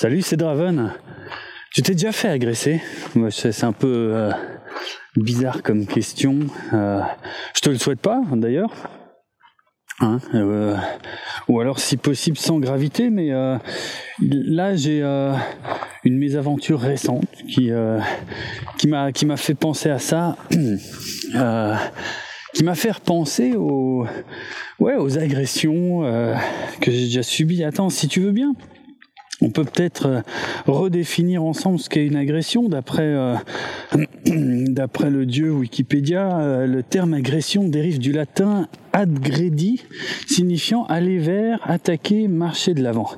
Salut, c'est Draven. Tu t'es déjà fait agresser C'est un peu euh, bizarre comme question. Euh, je te le souhaite pas, d'ailleurs. Hein, euh, ou alors, si possible, sans gravité. Mais là, j'ai une mésaventure récente qui m'a fait penser à ça. qui m'a fait penser aux aux agressions que j'ai déjà subies. Attends, si tu veux bien. On peut peut-être euh, redéfinir ensemble ce qu'est une agression. D'après euh, le dieu Wikipédia, euh, le terme agression dérive du latin adgredi, signifiant aller vers, attaquer, marcher de l'avant.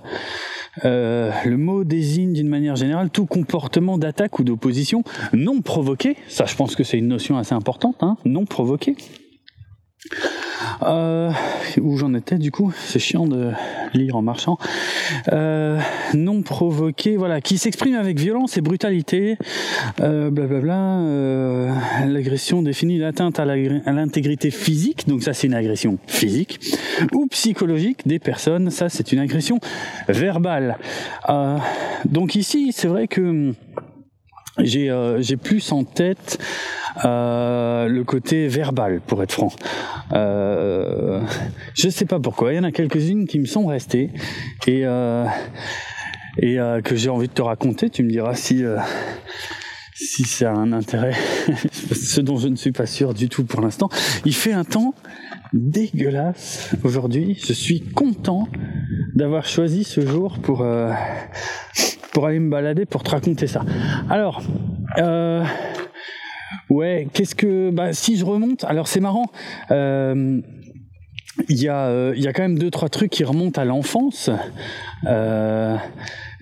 le mot désigne d'une manière générale tout comportement d'attaque ou d'opposition non provoqué. Ça, je pense que c'est une notion assez importante, hein, non provoqué. Euh, où j'en étais du coup C'est chiant de lire en marchant. Euh, non provoqué, voilà, qui s'exprime avec violence et brutalité. Euh, blablabla. Euh, l'agression définit l'atteinte à l'intégrité physique, donc ça c'est une agression physique, ou psychologique des personnes, ça c'est une agression verbale. Euh, donc ici, c'est vrai que j'ai euh, plus en tête euh, le côté verbal pour être franc. Euh, je sais pas pourquoi, il y en a quelques-unes qui me sont restées et euh, et euh, que j'ai envie de te raconter. Tu me diras si si ça a un intérêt, ce dont je ne suis pas sûr du tout pour l'instant. Il fait un temps dégueulasse aujourd'hui. Je suis content d'avoir choisi ce jour pour pour aller me balader pour te raconter ça. Alors, euh, ouais, qu'est-ce que, bah, si je remonte, alors c'est marrant. Euh, il y, a, euh, il y a quand même deux trois trucs qui remontent à l'enfance euh,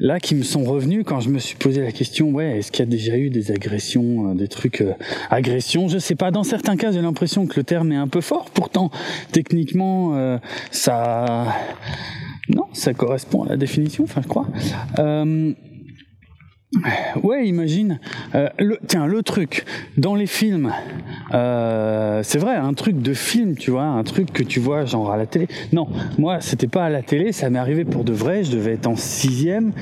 là qui me sont revenus quand je me suis posé la question ouais est-ce qu'il y a déjà eu des agressions euh, des trucs euh, agressions? Je sais pas dans certains cas j'ai l'impression que le terme est un peu fort pourtant techniquement ça non, ça correspond à la définition, enfin je crois. Euh, Ouais, imagine. Euh, le, tiens, le truc dans les films, euh, c'est vrai, un truc de film, tu vois, un truc que tu vois genre à la télé. Non, moi, c'était pas à la télé, ça m'est arrivé pour de vrai. Je devais être en sixième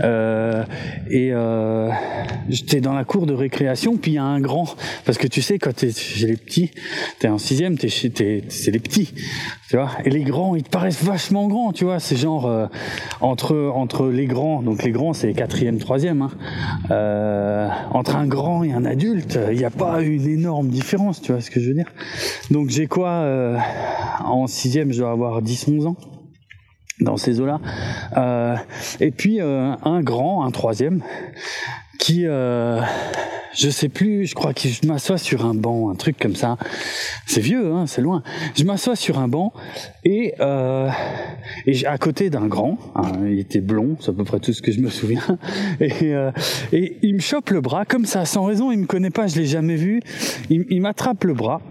euh, et j'étais dans la cour de récréation, puis il y a un grand, parce que tu sais, quand t'es chez les petits, t'es en sixième, t'es chez, t'es, c'est les petits, tu vois. Et les grands, ils te paraissent vachement grands, tu vois. C'est genre entre entre les grands, donc les grands, c'est quatrième, troisième. Hein, euh, entre un grand et un adulte, il n'y a pas une énorme différence, tu vois ce que je veux dire. Donc j'ai quoi euh, En sixième, je dois avoir 10-11 ans dans ces eaux-là. Euh, et puis un grand, un troisième, qui, euh, je sais plus, je crois que je m'assois sur un banc, un truc comme ça. C'est vieux, hein, c'est loin. Je m'assois sur un banc et, euh, et à côté d'un grand, hein, il était blond, c'est à peu près tout ce que je me souviens, et, euh, et il me chope le bras comme ça, sans raison, il me connaît pas, je l'ai jamais vu. Il, il m'attrape le bras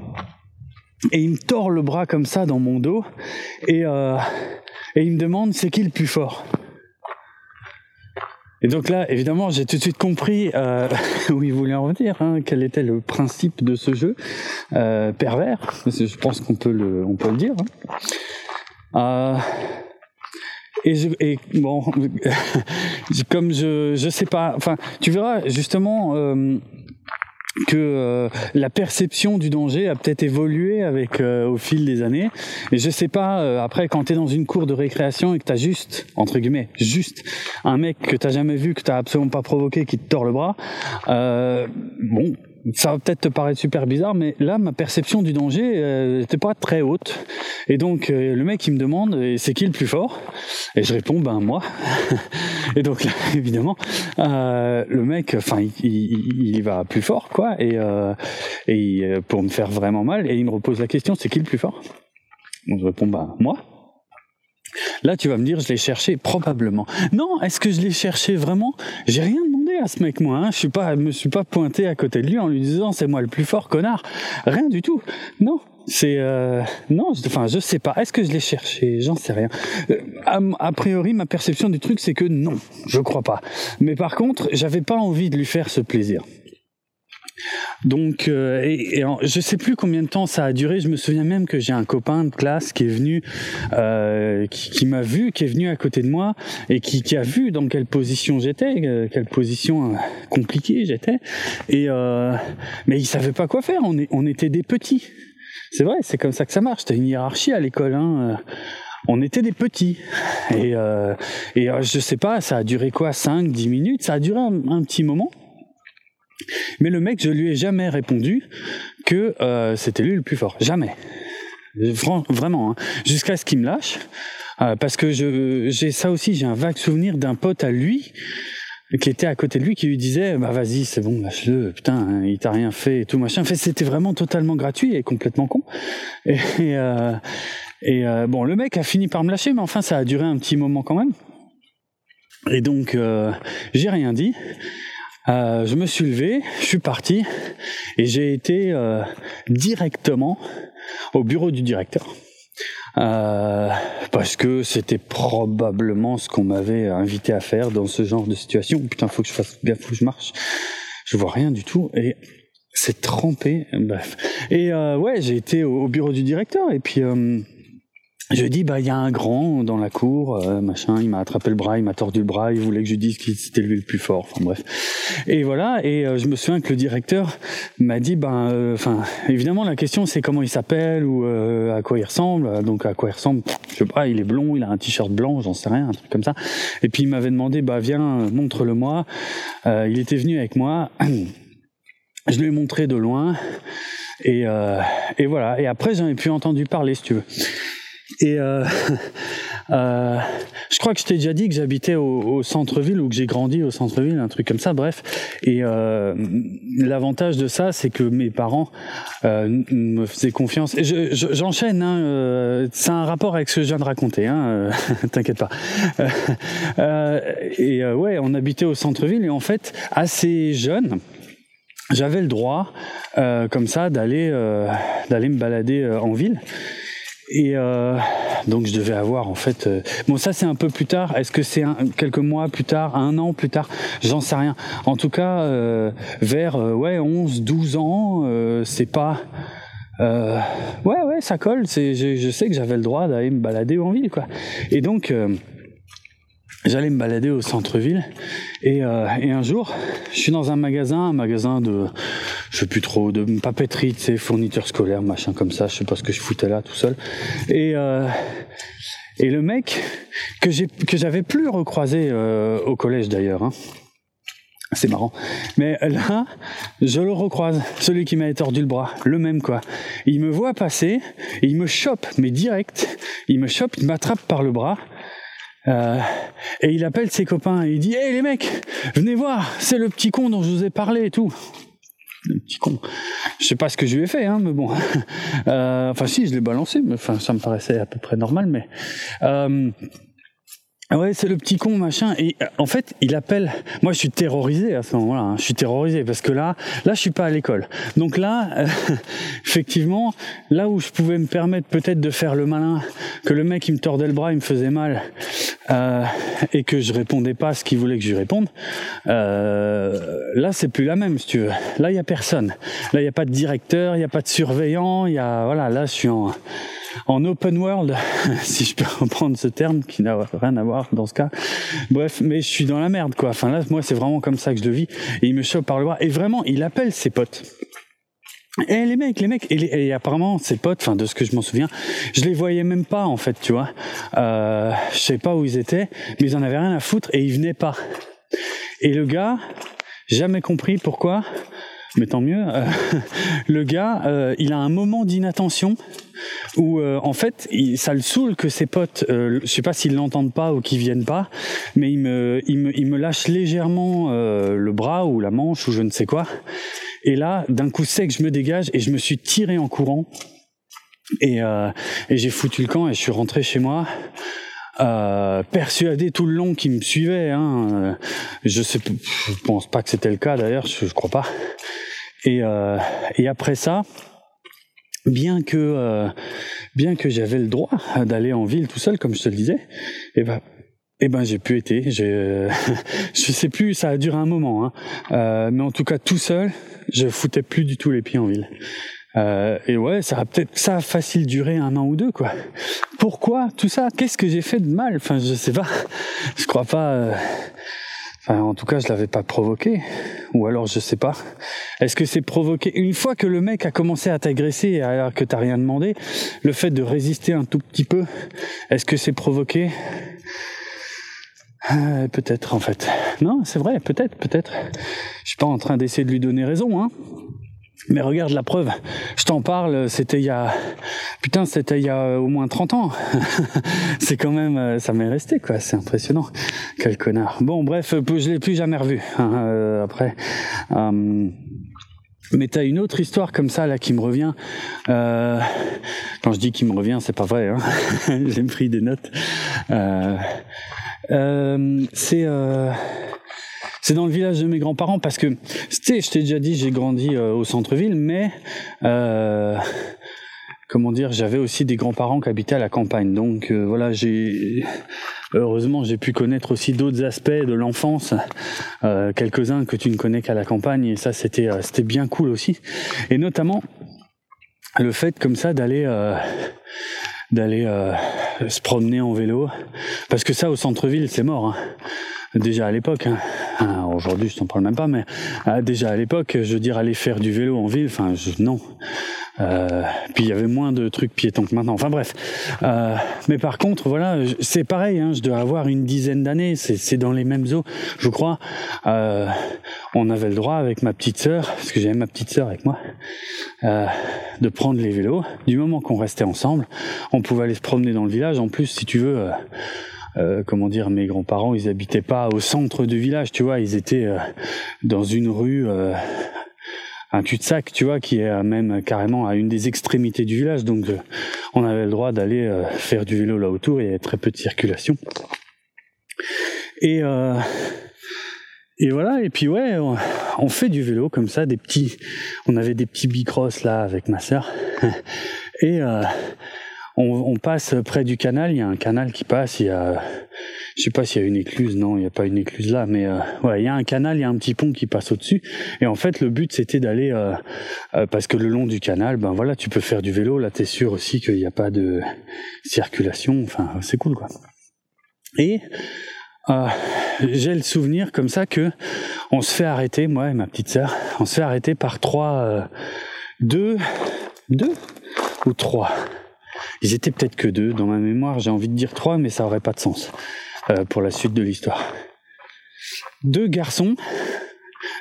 et il me tord le bras comme ça dans mon dos et, euh, et il me demande c'est qui le plus fort? Et donc là, évidemment, j'ai tout de suite compris euh, où il voulait en venir, hein, quel était le principe de ce jeu euh, pervers. Je pense qu'on peut le, on peut le dire. Hein. Euh, et, je, et bon, comme je, je sais pas. Enfin, tu verras justement. Euh, que euh, la perception du danger a peut-être évolué avec euh, au fil des années. Et je sais pas, euh, après quand tu es dans une cour de récréation et que tu as juste, entre guillemets, juste un mec que tu jamais vu, que tu absolument pas provoqué, qui te tord le bras, bon, ça va peut-être te paraître super bizarre, mais là, ma perception du danger n'était pas très haute. Et donc, le mec, il me demande, c'est qui le plus fort? Et je réponds, ben moi. et donc, là, évidemment, euh, le mec, enfin, il, il, il, va plus fort, quoi, et, euh, et pour me faire vraiment mal, et il me repose la question, c'est qui le plus fort? Donc, je réponds, ben moi. Là, tu vas me dire, je l'ai cherché probablement. Non, est-ce que je l'ai cherché vraiment? J'ai rien demandé à ce mec, moi. Hein. Je suis pas, me suis pas pointé à côté de lui en lui disant, c'est moi le plus fort, connard. Rien du tout. Non, c'est euh, non, enfin je sais pas. Est-ce que je l'ai cherché? J'en sais rien. Euh, a, a, priori, ma perception du truc, c'est que non, je crois pas. Mais par contre, j'avais pas envie de lui faire ce plaisir. Donc, euh, et, je sais plus combien de temps ça a duré. Je me souviens même que j'ai un copain de classe qui est venu, euh, qui, qui m'a vu, qui est venu à côté de moi et qui, qui a vu dans quelle position j'étais, euh, quelle position euh, compliquée j'étais. Et mais il savait pas quoi faire. On, est, on était des petits. C'est vrai, c'est comme ça que ça marche. T'as une hiérarchie à l'école. Hein on était des petits. Et, euh, et je sais pas, ça a duré quoi 5, 10 minutes? Ça a duré un petit moment. Mais le mec, je lui ai jamais répondu que euh, c'était lui le plus fort. Jamais. Vraiment. Hein. Jusqu'à ce qu'il me lâche. Euh, parce que j'ai ça aussi, j'ai un vague souvenir d'un pote à lui qui était à côté de lui qui lui disait bah vas-y c'est bon lâche-le putain hein, il t'a rien fait et tout machin en fait c'était vraiment totalement gratuit et complètement con et, et euh, bon le mec a fini par me lâcher mais enfin ça a duré un petit moment quand même et donc j'ai rien dit euh, je me suis levé, je suis parti et j'ai été euh, directement au bureau du directeur. Euh, parce que c'était probablement ce qu'on m'avait invité à faire dans ce genre de situation. Putain, faut que je fasse gaffe, faut que je marche. Je vois rien du tout et c'est trempé. Bref. Et ouais, j'ai été au, bureau du directeur et puis je dis bah il y a un grand dans la cour, euh, machin, il m'a attrapé le bras, il m'a tordu le bras, il voulait que je dise qu'il c'était lui le plus fort. Enfin bref. Et voilà. Et euh, je me souviens que le directeur m'a dit ben, euh, enfin évidemment la question c'est comment il s'appelle ou à quoi il ressemble. Donc à quoi il ressemble, je sais pas. Il est blond, il a un t-shirt blanc, j'en sais rien, un truc comme ça. Et puis il m'avait demandé bah viens montre-le-moi. il était venu avec moi. Je lui ai montré de loin. Et, et voilà. Et après j'en ai plus entendu parler si tu veux. Et euh, euh, je crois que je t'ai déjà dit que j'habitais au, centre-ville ou que j'ai grandi au centre-ville, un truc comme ça, bref. Et euh, l'avantage de ça, c'est que mes parents euh, me faisaient confiance. Et j'enchaîne, je, hein, euh, c'est un rapport avec ce que je viens de raconter, hein, euh, t'inquiète pas. et ouais, on habitait au centre-ville et en fait, assez jeune, j'avais le droit, comme ça, d'aller d'aller me balader en ville. Et euh, donc je devais avoir en fait. Euh, bon, ça c'est un peu plus tard. Est-ce que c'est quelques mois plus tard, un an plus tard? J'en sais rien. En tout cas, euh, vers euh, ouais 11, 12 ans, euh, c'est pas. ouais ouais, ça colle. C'est, je, je sais que j'avais le droit d'aller me balader en ville quoi. Et donc j'allais me balader au centre-ville et, euh, et, un jour je suis dans un magasin un magasin de je sais plus trop de papeterie tu sais fournitures scolaires machin comme ça je sais pas ce que je foutais là tout seul et euh, et le mec que j'ai que j'avais plus recroisé euh, au collège d'ailleurs hein. c'est marrant. Mais là, je le recroise, celui qui m'avait tordu le bras, le même quoi. Il me voit passer, il me chope, mais direct, il me chope, il m'attrape par le bras, euh, et il appelle ses copains et il dit Hey les mecs, venez voir, c'est le petit con dont je vous ai parlé et tout. Le petit con. Je sais pas ce que je lui ai fait, hein, mais bon. Euh, enfin si, je l'ai balancé, mais enfin ça me paraissait à peu près normal, mais. Euh, ah ouais, c'est le petit con, machin. Et euh, en fait, il appelle. Moi, je suis terrorisé à ce moment-là. Hein. Je suis terrorisé parce que là, là, je suis pas à l'école. Donc là, euh, effectivement, là où je pouvais me permettre peut-être de faire le malin, que le mec il me tordait le bras, il me faisait mal, euh, et que je répondais pas à ce qu'il voulait que je lui réponde. Euh, là, c'est plus la même, si tu veux. Là, il y a personne. Là, il y a pas de directeur, il y a pas de surveillant. Il y a voilà. Là, je suis en en open world, si je peux reprendre ce terme qui n'a rien à voir dans ce cas. Bref, mais je suis dans la merde quoi. Enfin là, moi c'est vraiment comme ça que je le vis. Et il me chope par le bras et vraiment, il appelle ses potes. Et les mecs, les mecs, et, apparemment ses potes, enfin de ce que je m'en souviens, je les voyais même pas en fait, tu vois. Euh, je sais pas où ils étaient, mais ils en avaient rien à foutre et ils venaient pas. Et le gars, jamais compris pourquoi mais tant mieux. Euh, le gars, euh, il a un moment d'inattention où, euh, en fait, il, ça le saoule que ses potes, je sais pas s'ils l'entendent pas ou qu'ils viennent pas, mais il me, il me, il me lâche légèrement le bras ou la manche ou je ne sais quoi. Et là, d'un coup sec, je me dégage et je me suis tiré en courant. Et, et j'ai foutu le camp et je suis rentré chez moi. Euh, persuadé tout le long qu'il me suivait. Hein. Je sais, je pense pas que c'était le cas d'ailleurs, je, je crois pas. Et, euh, et après ça, bien que euh, bien que j'avais le droit d'aller en ville tout seul, comme je te le disais, et ben eh ben j'ai pu été, j'ai, je sais plus, ça a duré un moment, hein. euh, mais en tout cas tout seul, je foutais plus du tout les pieds en ville. Euh, et ouais, ça a peut-être ça a facile duré un an ou deux quoi. Pourquoi tout ça? Qu'est-ce que j'ai fait de mal? Enfin, je sais pas. Je crois pas. Euh, enfin, en tout cas, je l'avais pas provoqué. Ou alors, je sais pas. Est-ce que c'est provoqué? Une fois que le mec a commencé à t'agresser alors que t'as rien demandé Le fait de résister un tout petit peu, est-ce que c'est provoqué? Euh, peut-être en fait. Non, c'est vrai, peut-être, peut-être. Je suis pas en train d'essayer de lui donner raison, hein. Mais regarde la preuve, je t'en parle, c'était il y a... Putain, c'était il y a au moins 30 ans. c'est quand même... Euh, ça m'est resté, quoi, c'est impressionnant. Quel connard. Bon, bref, je l'ai plus jamais revu. Hein, euh, après... Euh, mais t'as une autre histoire comme ça là qui me revient. Euh, quand je dis qui me revient, c'est pas vrai. Hein J'ai pris des notes. Euh, euh, c'est euh, c'est dans le village de mes grands-parents parce que, je t'ai déjà dit, j'ai grandi euh, au centre-ville, mais euh, comment dire, j'avais aussi des grands-parents qui habitaient à la campagne. Donc euh, voilà, j'ai heureusement j'ai pu connaître aussi d'autres aspects de l'enfance, euh, quelques-uns que tu ne connais qu'à la campagne, et ça c'était c'était bien cool aussi. Et notamment le fait comme ça d'aller d'aller se promener en vélo, parce que ça au centre-ville c'est mort. Hein déjà à l'époque, hein. Ah, aujourd'hui je t'en parle même pas, mais ah, déjà à l'époque, je veux dire aller faire du vélo en ville, enfin non. Euh, puis il y avait moins de trucs piétons que maintenant. Enfin bref. Euh, mais par contre, voilà, c'est pareil. Hein, je dois avoir une dizaine d'années. C'est dans les mêmes eaux, je crois. Euh, on avait le droit avec ma petite sœur, parce que j'avais ma petite sœur avec moi, euh, de prendre les vélos. Du moment qu'on restait ensemble, on pouvait aller se promener dans le village. En plus, si tu veux. Euh, euh, comment dire, mes grands-parents, ils habitaient pas au centre du village, tu vois, ils étaient euh, dans une rue, euh, un cul-de-sac, tu vois, qui est même carrément à une des extrémités du village, donc on avait le droit d'aller faire du vélo là autour, il y avait très peu de circulation. Et et voilà, et puis ouais, on, fait du vélo comme ça, des petits, on avait des petits bicross là avec ma sœur, et on, passe près du canal, il y a un canal qui passe, il y a, je sais pas s'il y a une écluse, non, il n'y a pas une écluse là, mais euh, ouais, il y a un canal, il y a un petit pont qui passe au-dessus, et en fait le but c'était d'aller, euh, euh, parce que le long du canal, ben voilà, tu peux faire du vélo, là t'es sûr aussi qu'il n'y a pas de circulation, enfin c'est cool quoi. Et j'ai le souvenir comme ça que on se fait arrêter, moi et ma petite sœur, on se fait arrêter par trois, deux, deux ou trois? Ils étaient peut-être que deux. Dans ma mémoire, j'ai envie de dire trois, mais ça aurait pas de sens euh, pour la suite de l'histoire. Deux garçons,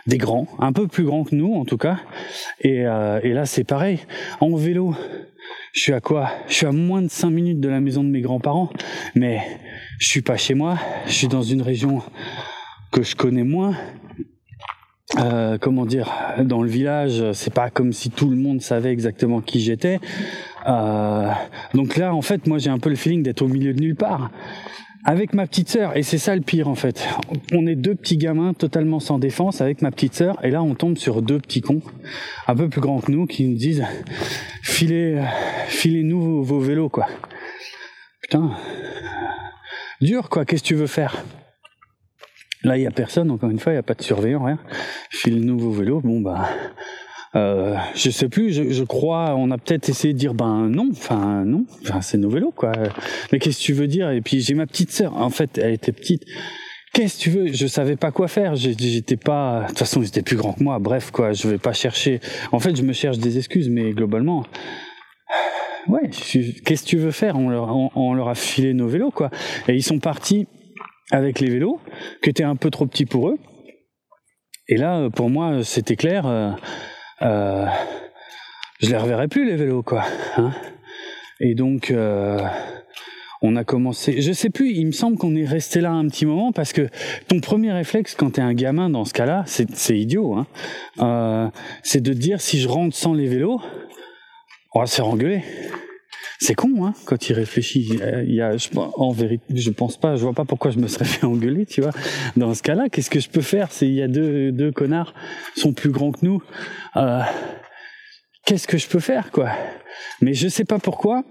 des grands, un peu plus grands que nous en tout cas. Et, euh, là, c'est pareil. En vélo, je suis à quoi? Je suis à moins de cinq minutes de la maison de mes grands-parents, mais je suis pas chez moi. Je suis dans une région que je connais moins. Euh, comment dire, dans le village, c'est pas comme si tout le monde savait exactement qui j'étais. Euh, donc là, en fait, moi, j'ai un peu le feeling d'être au milieu de nulle part. Avec ma petite sœur, et c'est ça le pire en fait. On est deux petits gamins totalement sans défense avec ma petite sœur, et là on tombe sur deux petits cons, un peu plus grands que nous, qui nous disent filez, filez-nous vos, vélos quoi. Putain, dur quoi. Qu'est-ce que tu veux faire? Là il y a personne, encore une fois, il y a pas de surveillant, rien. File-nous vos vélos. Bon bah, euh, je sais plus, je, crois, on a peut-être essayé de dire ben non, enfin non, enfin, c'est nos vélos quoi. Mais qu'est-ce que tu veux dire? Et puis j'ai ma petite sœur, en fait, elle était petite. Qu'est-ce que tu veux? Je savais pas quoi faire. J'étais pas. De toute façon, étaient plus grands que moi. Bref, quoi. Je vais pas chercher. En fait, je me cherche des excuses, mais globalement, ouais. Qu'est-ce que tu veux faire? On leur, on, leur a filé nos vélos, quoi. Et ils sont partis avec les vélos, qui étaient un peu trop petits pour eux. Et là, pour moi, c'était clair. Euh, euh, je les reverrai plus les vélos quoi. Hein et donc euh, on a commencé, je sais plus, il me semble qu'on est resté là un petit moment parce que ton premier réflexe quand t'es un gamin dans ce cas-là, c'est idiot, hein, euh, c'est de te dire si je rentre sans les vélos, on va se faire engueuler. C'est con, hein, quand il réfléchit. Il y a, je, en vérité, je pense pas, je vois pas pourquoi je me serais fait engueuler, tu vois. Dans ce cas-là, qu'est-ce que je peux faire? C'est il y a deux, deux connards, sont plus grands que nous. Euh, qu'est-ce que je peux faire, quoi? Mais je sais pas pourquoi.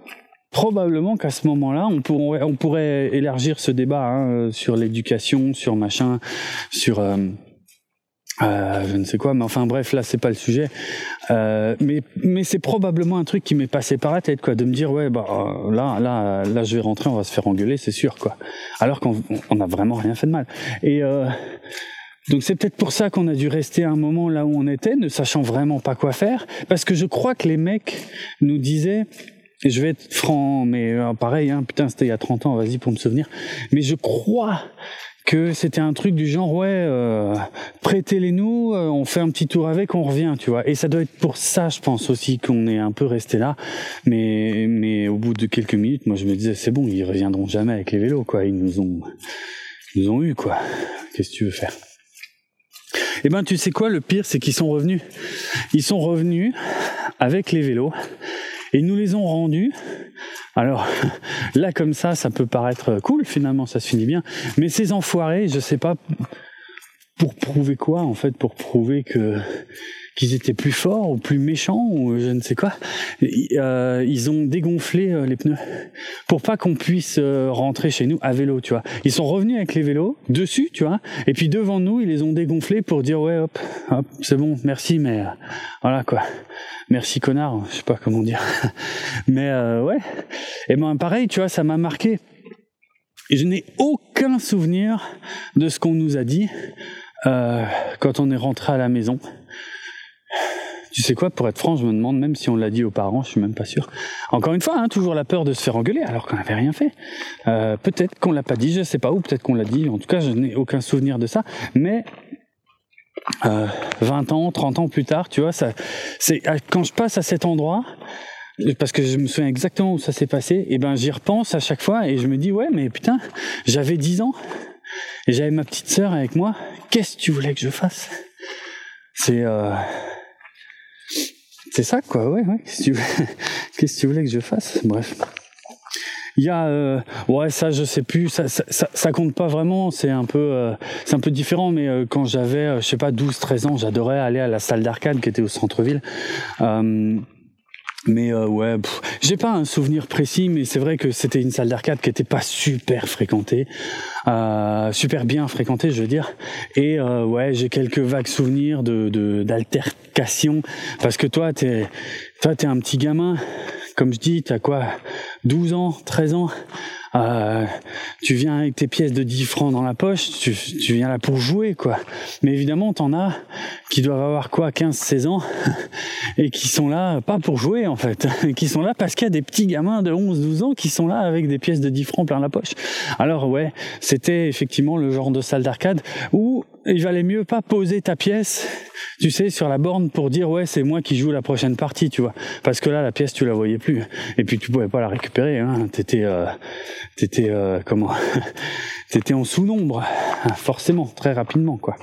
probablement qu'à ce moment-là, on pourrait, on pourrait élargir ce débat hein, sur l'éducation, sur machin, sur euh, euh, je ne sais quoi, mais enfin bref, là c'est pas le sujet. Euh, mais mais c'est probablement un truc qui m'est passé par la tête, quoi, de me dire ouais bah là là là je vais rentrer, on va se faire engueuler, c'est sûr, quoi. Alors qu'on on a vraiment rien fait de mal. Et euh, donc c'est peut-être pour ça qu'on a dû rester un moment là où on était, ne sachant vraiment pas quoi faire, parce que je crois que les mecs nous disaient je vais être franc, mais euh, pareil, hein, putain, c'était il y a 30 ans, vas-y pour me souvenir. Mais je crois que c'était un truc du genre ouais euh, prêtez-les nous euh, on fait un petit tour avec on revient tu vois. Et ça doit être pour ça je pense aussi qu'on est un peu resté là. Mais mais au bout de quelques minutes moi je me disais c'est bon ils reviendront jamais avec les vélos quoi. Ils nous ont ils nous ont eu quoi. Qu'est-ce que tu veux faire? Eh ben tu sais quoi le pire c'est qu'ils sont revenus. Ils sont revenus avec les vélos et nous les ont rendus. Alors là, comme ça, ça peut paraître cool, finalement, ça se finit bien. Mais ces enfoirés, je sais pas pour prouver quoi, en fait, pour prouver que qu'ils étaient plus forts ou plus méchants ou je ne sais quoi. Euh, ils ont dégonflé euh, les pneus pour pas qu'on puisse euh, rentrer chez nous à vélo, tu vois. Ils sont revenus avec les vélos dessus, tu vois, et puis devant nous, ils les ont dégonflés pour dire ouais, hop, hop, c'est bon, merci, mais voilà quoi. Merci connard, je sais pas comment dire. Mais euh, ouais. Et ben pareil, tu vois, ça m'a marqué. Je n'ai aucun souvenir de ce qu'on nous a dit euh, quand on est rentré à la maison. Tu sais quoi, pour être franc, je me demande même si on l'a dit aux parents, je suis même pas sûr. Encore une fois, hein, toujours la peur de se faire engueuler alors qu'on n'avait rien fait. Euh, peut-être qu'on l'a pas dit, je sais pas, où peut-être qu'on l'a dit. En tout cas, je n'ai aucun souvenir de ça. Mais euh, 20 ans, 30 ans plus tard, tu vois, ça, quand je passe à cet endroit, parce que je me souviens exactement où ça s'est passé, et ben j'y repense à chaque fois et je me dis ouais, mais putain, j'avais 10 ans et j'avais ma petite sœur avec moi. Qu'est-ce que tu voulais que je fasse? C'est euh, c'est ça quoi, ouais, ouais. Qu'est-ce que tu voulais que je fasse? Bref. Il y a, euh, ouais, ça, je sais plus, ça, ça, ça, compte pas vraiment. C'est un peu, euh, c'est un peu différent. Mais euh, quand j'avais, je sais pas, 12, 13 ans, j'adorais aller à la salle d'arcade qui était au centre-ville. Mais euh, ouais, j'ai pas un souvenir précis, mais c'est vrai que c'était une salle d'arcade qui était pas super fréquentée, euh, super bien fréquentée, je veux dire. Et euh, ouais, j'ai quelques vagues souvenirs de d'altercations parce que toi, t'es toi, t'es un petit gamin, comme je dis, t'as quoi, 12 ans, 13 ans? Euh, tu viens avec tes pièces de 10 francs dans la poche, tu, tu viens là pour jouer, quoi. Mais évidemment, t'en as qui doivent avoir quoi, 15, 16 ans, et qui sont là, pas pour jouer, en fait, qui sont là parce qu'il y a des petits gamins de 11, 12 ans qui sont là avec des pièces de 10 francs plein la poche. Alors, ouais, c'était effectivement le genre de salle d'arcade où il valait mieux pas poser ta pièce, tu sais, sur la borne pour dire ouais c'est moi qui joue la prochaine partie, tu vois, parce que là la pièce tu la voyais plus et puis tu pouvais pas la récupérer, hein. T'étais, euh, t'étais euh, comment, t'étais en sous-nombre, forcément, très rapidement quoi.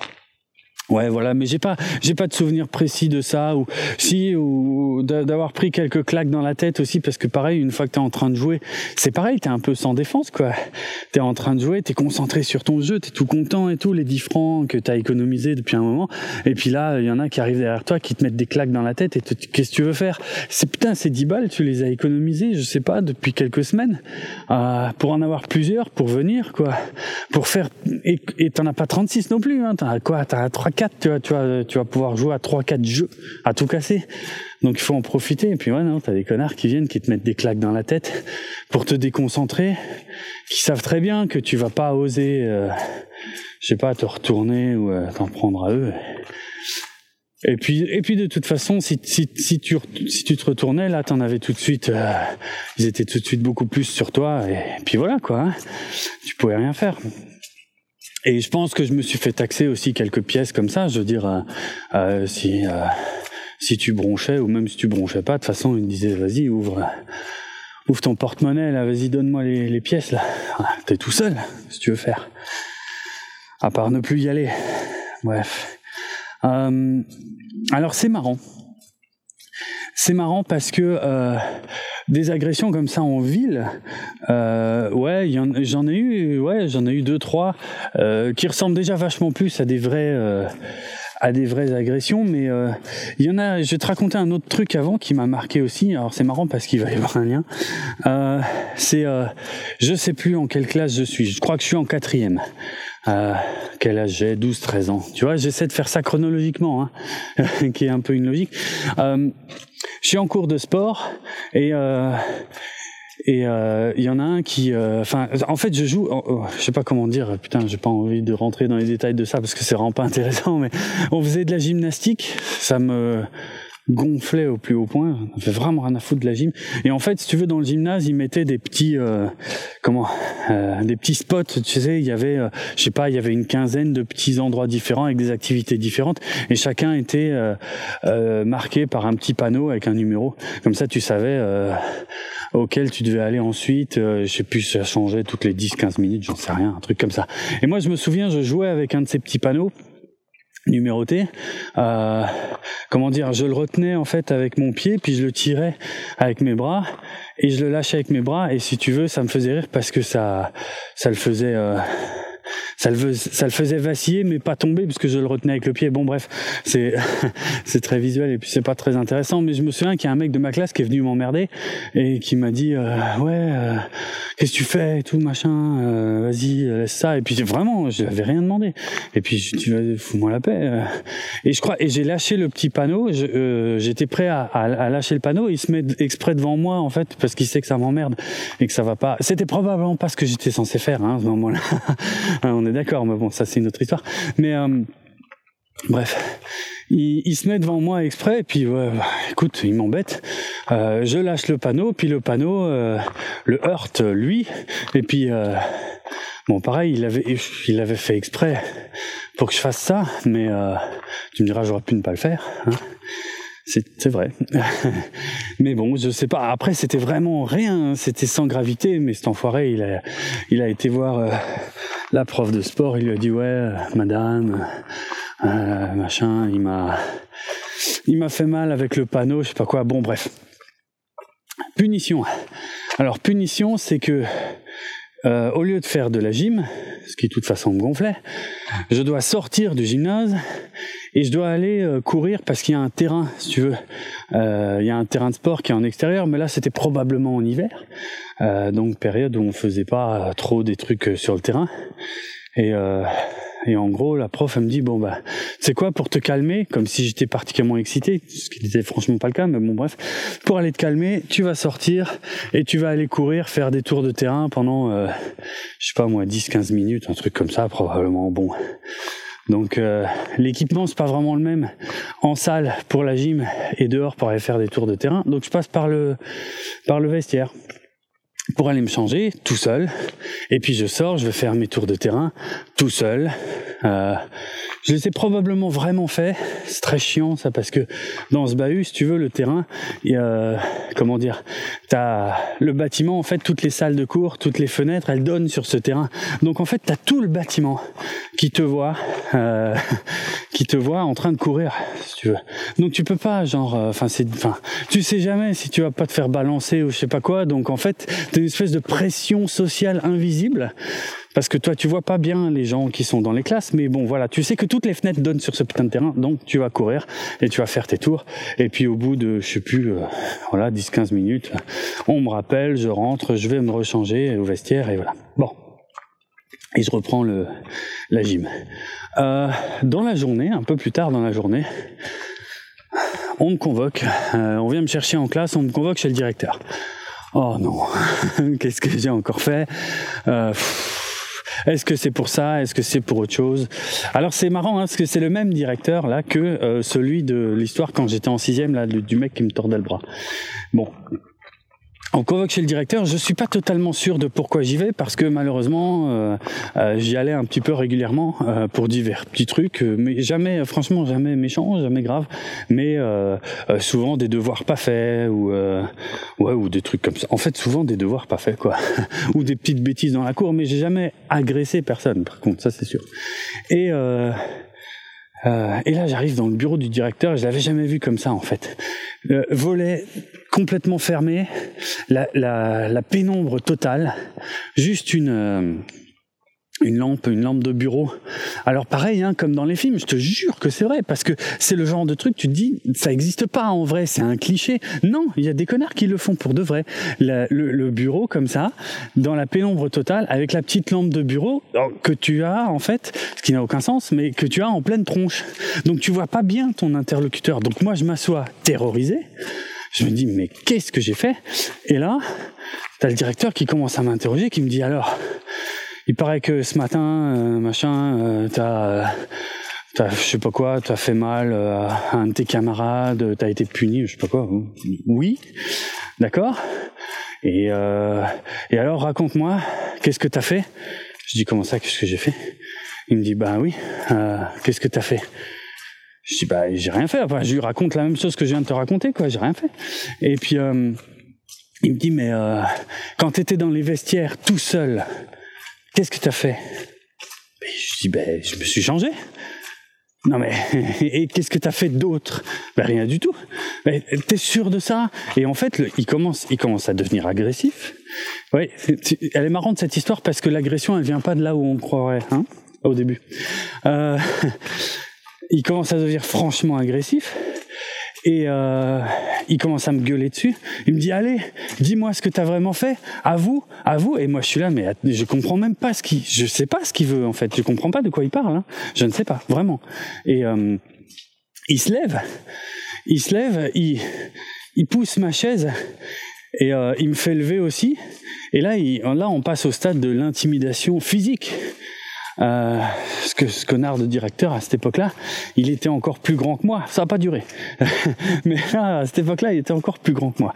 Ouais, voilà, mais j'ai pas, j'ai pas de souvenir précis de ça ou si ou d'avoir pris quelques claques dans la tête aussi parce que pareil, une fois que t'es en train de jouer, c'est pareil, t'es un peu sans défense quoi. T'es en train de jouer, t'es concentré sur ton jeu, t'es tout content et tout, les 10 francs que t'as économisé depuis un moment, et puis là, il y en a qui arrivent derrière toi, qui te mettent des claques dans la tête et qu'est-ce que tu veux faire? C'est putain, ces 10 balles, tu les as économisées, je sais pas, depuis quelques semaines, euh, pour en avoir plusieurs, pour venir quoi, pour faire et t'en as pas 36 non plus, hein, t'as quoi, t'as 3 tu vas, tu vas, tu vas pouvoir jouer à 3-4 jeux à tout casser. Donc il faut en profiter. Et puis ouais, non, t'as des connards qui viennent, qui te mettent des claques dans la tête pour te déconcentrer, qui savent très bien que tu vas pas oser, euh, je sais pas, te retourner ou euh, t'en prendre à eux. Et puis, et puis de toute façon, si, si, si, tu, si tu te retournais, là, t'en avais tout de suite, euh, ils étaient tout de suite beaucoup plus sur toi. Et, puis voilà, quoi. Hein. Tu pouvais rien faire. Et je pense que je me suis fait taxer aussi quelques pièces comme ça. Je veux dire, euh, euh si euh, si tu bronchais ou même si tu bronchais pas, de toute façon, il me disait vas-y ouvre ouvre ton porte-monnaie là, vas-y donne-moi les, pièces là. T'es tout seul, si tu veux faire. À part ne plus y aller. Bref. Alors c'est marrant. C'est marrant parce que des agressions comme ça en ville, euh, ouais, j'en ai eu, ouais, j'en ai eu deux trois euh, qui ressemblent déjà vachement plus à des vrais, euh, à des vraies agressions, mais euh, il y en a. Je vais te raconter un autre truc avant qui m'a marqué aussi. Alors c'est marrant parce qu'il va y avoir un lien. Euh, c'est, euh, je sais plus en quelle classe je suis. Je crois que je suis en quatrième. Euh, quel âge j'ai? 12, 13 ans. Tu vois, j'essaie de faire ça chronologiquement, hein, qui est un peu une logique. Euh, je suis en cours de sport et euh, et il euh, y en a un qui, euh, enfin, en fait, je joue, oh, je sais pas comment dire, putain, j'ai pas envie de rentrer dans les détails de ça parce que c'est vraiment pas intéressant, mais on faisait de la gymnastique, ça me gonflait au plus haut point. On vraiment rien à foutre de la gym. Et en fait, si tu veux, dans le gymnase, ils mettaient des petits, euh, comment, euh, des petits spots. Tu sais, il y avait, euh, je sais pas, il y avait une quinzaine de petits endroits différents avec des activités différentes, et chacun était marqué par un petit panneau avec un numéro. Comme ça, tu savais auquel tu devais aller ensuite. je sais plus, ça changeait toutes les 10-15 minutes, j'en sais rien, un truc comme ça. Et moi, je me souviens, je jouais avec un de ces petits panneaux numéroté. Euh, comment dire, je le retenais en fait avec mon pied, puis je le tirais avec mes bras et je le lâchais avec mes bras. Et si tu veux, ça me faisait rire parce que ça, ça le faisait. Euh, ça le, faisait vaciller, mais pas tomber, parce que je le retenais avec le pied. Bon, bref, c'est, très visuel et puis c'est pas très intéressant. Mais je me souviens qu'il y a un mec de ma classe qui est venu m'emmerder et qui m'a dit, euh, ouais, euh, qu'est-ce que tu fais et tout, machin, euh, vas-y, laisse ça. Et puis vraiment, je n'avais rien demandé. Et puis dis, fous-moi la paix. Et je crois, et j'ai lâché le petit panneau, j'étais prêt à, à, lâcher le panneau, il se met exprès devant moi, en fait, parce qu'il sait que ça m'emmerde et que ça va pas. C'était probablement pas ce que j'étais censé faire, hein, à ce moment-là. on est d'accord, mais bon, ça c'est une autre histoire. Mais euh, bref, il, se met devant moi exprès, et puis bah, écoute, il m'embête. Euh, je lâche le panneau, puis le panneau euh, le heurte lui, et puis bon, pareil, il avait, il avait fait exprès pour que je fasse ça, mais tu me diras, j'aurais pu ne pas le faire. Hein. C'est vrai. mais bon, je sais pas. Après, c'était vraiment rien. C'était sans gravité. Mais cet enfoiré, il a, il a été voir euh, la prof de sport. Il lui a dit ouais, madame, euh, machin. Il m'a, il m'a fait mal avec le panneau. Je sais pas quoi. Bon, bref. Punition. Alors punition, c'est que euh, au lieu de faire de la gym, ce qui de toute façon me gonflait, je dois sortir du gymnase et je dois aller euh, courir parce qu'il y a un terrain, si tu veux. Euh, il y a un terrain de sport qui est en extérieur, mais là c'était probablement en hiver, donc période où on faisait pas trop des trucs sur le terrain. Et et en gros, la prof, elle me dit, bon, bah, c'est quoi pour te calmer, comme si j'étais particulièrement excité, ce qui n'était franchement pas le cas, mais bon, bref, pour aller te calmer, tu vas sortir et tu vas aller courir, faire des tours de terrain pendant, euh, je sais pas moi, 10-15 minutes, un truc comme ça, probablement. Bon. Donc euh, l'équipement c'est pas vraiment le même en salle pour la gym et dehors pour aller faire des tours de terrain. Donc je passe par le par le vestiaire pour aller me changer tout seul. Et puis je sors, je vais faire mes tours de terrain tout seul. Euh, je les ai probablement vraiment fait. C'est très chiant ça parce que dans ce bahut, si tu veux, le terrain, a, comment dire, t'as le bâtiment en fait, toutes les salles de cours, toutes les fenêtres, elles donnent sur ce terrain. Donc en fait, t'as tout le bâtiment qui te voit, euh, qui te voit en train de courir, si tu veux. Donc tu peux pas, genre, euh, enfin c'est, enfin, tu sais jamais si tu vas pas te faire balancer ou je sais pas quoi. Donc en fait, une espèce de pression sociale invisible parce que toi, tu vois pas bien les gens qui sont dans les classes, mais bon, voilà, tu sais que toutes les fenêtres donnent sur ce putain de terrain, donc tu vas courir et tu vas faire tes tours. Et puis au bout de, je sais plus, euh, voilà, 10-15 minutes, on me rappelle, je rentre, je vais me rechanger au vestiaire et voilà. Bon. Et je reprends le, la gym. Euh, dans la journée, un peu plus tard dans la journée, on me convoque, euh, on vient me chercher en classe, on me convoque chez le directeur. Oh non, qu'est-ce que j'ai encore fait? Euh, est-ce que c'est pour ça? Est-ce que c'est pour autre chose? Alors c'est marrant hein, parce que c'est le même directeur là que euh, celui de l'histoire quand j'étais en sixième là du mec qui me tordait le bras. Bon, on convoque chez le directeur. Je suis pas totalement sûr de pourquoi j'y vais parce que malheureusement euh, euh, j'y allais un petit peu régulièrement euh, pour divers petits trucs, mais jamais, franchement jamais méchant, jamais grave, mais souvent des devoirs pas faits ou ou des trucs comme ça. En fait souvent des devoirs pas faits quoi, ou des petites bêtises dans la cour, mais j'ai jamais agressé personne. Par contre ça c'est sûr. Et et là, j'arrive dans le bureau du directeur, je l'avais jamais vu comme ça en fait. Complètement fermé, la, pénombre totale, juste une euh, une lampe, une lampe de bureau Alors pareil, hein, comme dans les films, je te jure que c'est vrai, parce que c'est le genre de truc, tu te dis, ça n'existe pas en vrai, c'est un cliché. Non, il y a des connards qui le font pour de vrai. Le, le, bureau comme ça, dans la pénombre totale, avec la petite lampe de bureau que tu as en fait, ce qui n'a aucun sens, mais que tu as en pleine tronche. Donc tu vois pas bien ton interlocuteur. Donc moi je m'assois terrorisé. Je me dis mais qu'est-ce que j'ai fait? Et là, t'as le directeur qui commence à m'interroger, qui me dit alors, il paraît que ce matin, euh, machin, euh, t'as t'as, je sais pas quoi, t'as fait mal euh, à un de tes camarades, t'as été puni, je sais pas quoi. Oui, d'accord. Et, euh, et alors, raconte-moi, qu'est-ce que t'as fait? Je dis, comment ça, qu'est-ce que j'ai fait? Il me dit, bah oui, euh, qu'est-ce que t'as fait? Je dis, bah j'ai rien fait. Enfin, je lui raconte la même chose que je viens de te raconter, quoi, j'ai rien fait. Et puis, euh, il me dit, mais euh, quand t'étais dans les vestiaires tout seul, qu'est-ce que t'as fait? Je dis, ben, je me suis changé. Non mais, et qu'est-ce que t'as fait d'autre? Ben rien du tout. Ben, T'es sûr de ça? Et en fait, il commence, il commence à devenir agressif. Oui, elle est marrante cette histoire parce que l'agression, elle vient pas de là où on croirait, hein, au début. Euh, il commence à devenir franchement agressif. Et euh, il commence à me gueuler dessus. Il me dit allez, dis-moi ce que t'as vraiment fait. À vous, à vous. Et moi je suis là, mais je comprends même pas ce qu'il, je sais pas ce qu'il veut en fait. Je comprends pas de quoi il parle. Hein. Je ne sais pas vraiment. Et euh, il se lève, il se lève, il, il pousse ma chaise et euh, il me fait lever aussi. Et là, il, là, on passe au stade de l'intimidation physique. Euh, ce que ce connard de directeur à cette époque-là, il était encore plus grand que moi. Ça n'a pas duré, mais là, à cette époque-là, il était encore plus grand que moi.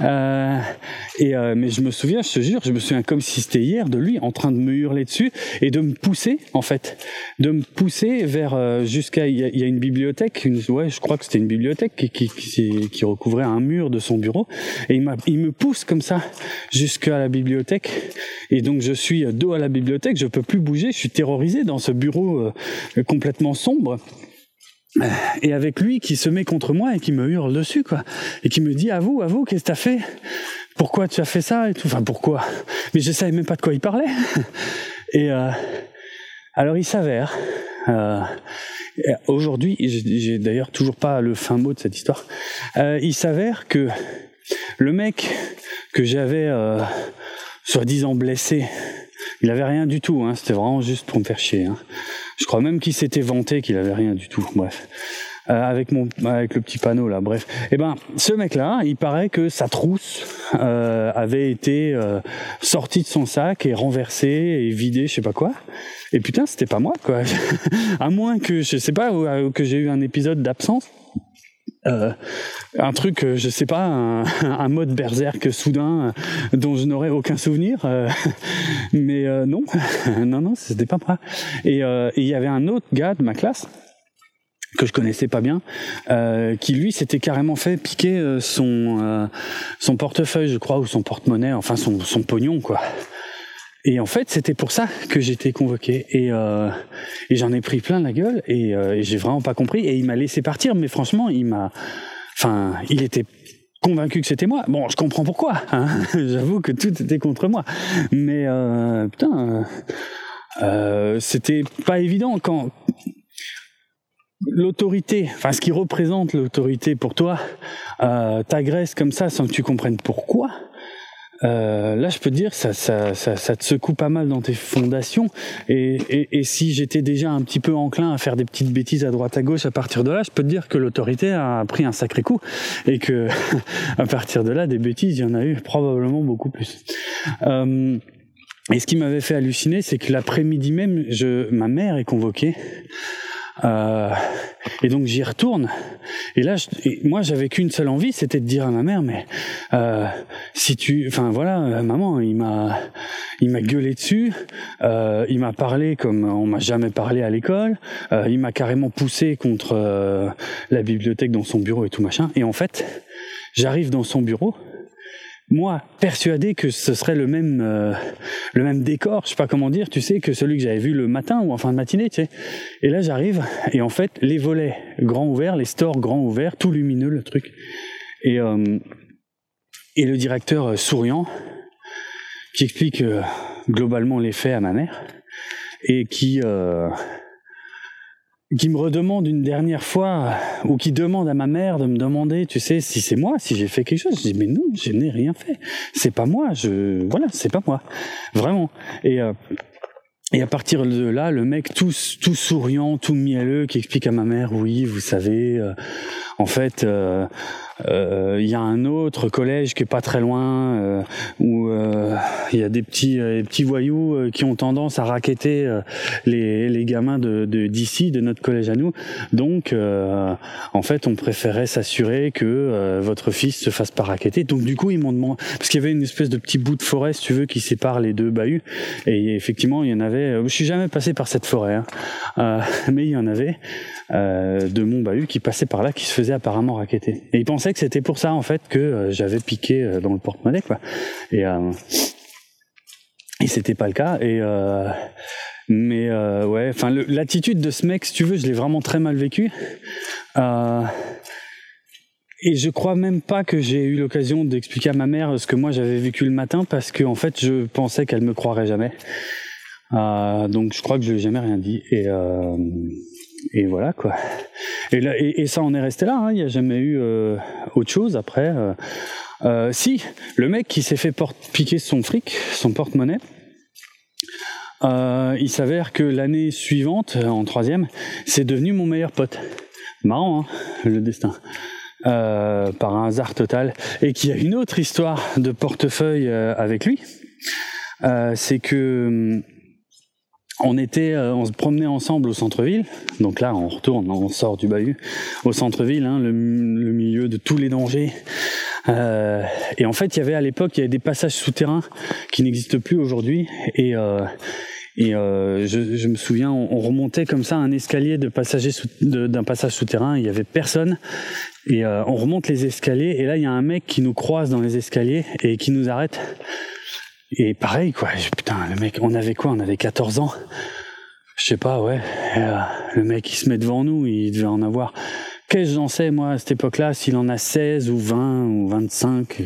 Euh, et euh, mais je me souviens, je te jure, je me souviens comme si c'était hier de lui en train de me hurler dessus et de me pousser en fait, de me pousser vers euh, jusqu'à il y, a une bibliothèque, une, ouais, je crois que c'était une bibliothèque qui, qui, qui, recouvrait un mur de son bureau et il, il me pousse comme ça jusqu'à la bibliothèque et donc je suis dos à la bibliothèque, je peux plus bouger, je suis dans ce bureau euh, complètement sombre. Et avec lui qui se met contre moi et qui me hurle dessus quoi. Et qui me dit à vous à vous qu'est-ce que t'as fait? Pourquoi tu as fait ça et tout? Enfin pourquoi? Mais je savais même pas de quoi il parlait. Et euh, alors il s'avère euh, aujourd'hui j'ai d'ailleurs toujours pas le fin mot de cette histoire il s'avère que le mec que j'avais soi-disant blessé il avait rien du tout, hein. c'était vraiment juste pour me faire chier. Hein. Je crois même qu'il s'était vanté qu'il avait rien du tout. Bref. Euh, avec mon avec le petit panneau là bref et eh ben ce mec là il paraît que sa trousse euh, avait été euh, sortie de son sac et renversée et vidée je sais pas quoi et putain c'était pas moi quoi à moins que je sais pas que j'ai eu un épisode d'absence euh, un truc, euh, je sais pas, un, un mode berserk soudain euh, dont je n'aurais aucun souvenir. Euh, mais non, non, non, c'était pas moi. Et il y avait un autre gars de ma classe que je connaissais pas bien, qui lui s'était carrément fait piquer son son portefeuille, je crois, ou son porte-monnaie, enfin son son pognon, quoi. Et en fait, c'était pour ça que j'étais convoqué. Et, euh, et j'en ai pris plein la gueule et, euh, et j'ai vraiment pas compris. Et il m'a laissé partir, mais franchement, il m'a, enfin, il était convaincu que c'était moi. Bon, je comprends pourquoi. Hein J'avoue que tout était contre moi. Mais euh, putain, euh, c'était pas évident quand l'autorité, enfin ce qui représente l'autorité pour toi, euh, t'agresse comme ça sans que tu comprennes pourquoi. Euh, là, je peux te dire, ça, ça, ça, ça, te secoue pas mal dans tes fondations. Et, et, et si j'étais déjà un petit peu enclin à faire des petites bêtises à droite à gauche, à partir de là, je peux te dire que l'autorité a pris un sacré coup et que à partir de là, des bêtises, il y en a eu probablement beaucoup plus. Euh, et ce qui m'avait fait halluciner, c'est que l'après-midi même, je, ma mère est convoquée. Euh, et donc j'y retourne. Et là, je, moi, j'avais qu'une seule envie, c'était de dire à ma mère, mais euh, si tu, enfin voilà, euh, maman, il m'a, il m'a gueulé dessus, euh, il m'a parlé comme on m'a jamais parlé à l'école, euh, il m'a carrément poussé contre la bibliothèque dans son bureau et tout machin. Et en fait, j'arrive dans son bureau moi, persuadé que ce serait le même, euh, le même décor, je sais pas comment dire, tu sais, que celui que j'avais vu le matin ou en fin de matinée, tu sais. Et là, j'arrive, et en fait, les volets grands ouverts, les stores grands ouverts, tout lumineux, le truc. Et, euh, et le directeur euh, souriant, qui explique globalement les faits à ma mère, et qui, qui me redemande une dernière fois, ou qui demande à ma mère de me demander, tu sais, si c'est moi, si j'ai fait quelque chose. Je dis, mais non, je n'ai rien fait. C'est pas moi, je, voilà, c'est pas moi. Vraiment. Et, euh, et à partir de là, le mec tout, tout souriant, tout mielleux, qui explique à ma mère, oui, vous savez, euh, en fait, euh, il y a un autre collège qui est pas très loin euh, où euh, il y a des petits petits voyous qui ont tendance à raqueter les, les gamins de d'ici de, notre collège à nous. Donc en fait, on préférait s'assurer que votre fils se fasse pas raqueter. Donc du coup, ils m'ont demandé parce qu'il y avait une espèce de petit bout de forêt, si tu veux, qui sépare les deux bahuts. Et effectivement, il y en avait. Je suis jamais passé par cette forêt, hein, mais il y en avait de mon bahut qui passait par là, qui se faisait apparemment raqueter. Et ils pensaient que c'était pour ça en fait que euh, j'avais piqué euh, dans le porte-monnaie quoi. Et euh, et c'était pas le cas et mais ouais, enfin l'attitude de ce mec, si tu veux, je l'ai vraiment très mal vécu. et je crois même pas que j'ai eu l'occasion d'expliquer à ma mère ce que moi j'avais vécu le matin parce que en fait je pensais qu'elle me croirait jamais. donc je crois que je lui ai jamais rien dit et et voilà quoi. Et, là, et, ça on est resté là, hein. il n'y a jamais eu euh, autre chose après. Euh, euh, si, le mec qui s'est fait piquer son fric, son porte-monnaie, il s'avère que l'année suivante, en troisième, c'est devenu mon meilleur pote. Marrant, hein, le destin. par un hasard total. Et qu'il y a une autre histoire de portefeuille avec lui. c'est que hum, on était, euh, on se promenait ensemble au centre-ville. Donc là, on retourne, on sort du bahut au centre-ville, hein, le, milieu de tous les dangers. Euh, et en fait, il y avait à l'époque, il y avait des passages souterrains qui n'existent plus aujourd'hui. Et euh, et je, me souviens, on, remontait comme ça un escalier de passagers d'un passage souterrain. Il y avait personne. Et on remonte les escaliers. Et là, il y a un mec qui nous croise dans les escaliers et qui nous arrête. Et pareil, quoi. Putain, le mec, on avait quoi? On avait 14 ans? Je sais pas, ouais. Euh, le mec, il se met devant nous, il devait en avoir. Qu'est-ce que j'en sais, moi, à cette époque-là, s'il en a 16 ou 20 ou 25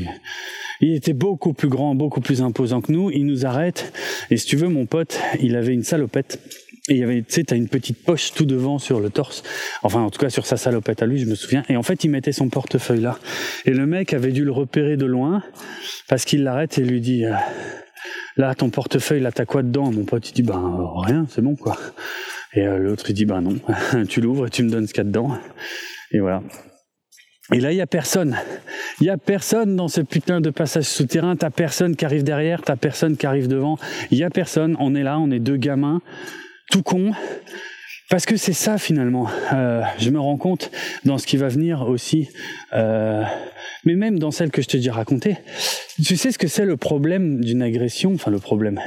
Il était beaucoup plus grand, beaucoup plus imposant que nous. Il nous arrête. Et si tu veux, mon pote, il avait une salopette. Et il y avait, tu sais, t'as une petite poche tout devant sur le torse. Enfin, en tout cas, sur sa salopette à lui, je me souviens. Et en fait, il mettait son portefeuille là. Et le mec avait dû le repérer de loin parce qu'il l'arrête et lui dit, euh, là, ton portefeuille, là, t'as quoi dedans? Mon pote, il dit, ben, rien, c'est bon, quoi. Et euh, l'autre, il dit, ben non, tu l'ouvres et tu me donnes ce qu'il y a dedans. Et voilà. Et là, il y a personne. Il y a personne dans ce putain de passage souterrain. T'as personne qui arrive derrière, t'as personne qui arrive devant. Il y a personne. On est là, on est deux gamins tout con. Parce que c'est ça finalement. Euh, je me rends compte dans ce qui va venir aussi, euh, mais même dans celle que je te dis raconter. Tu sais ce que c'est le problème d'une agression? Enfin le problème,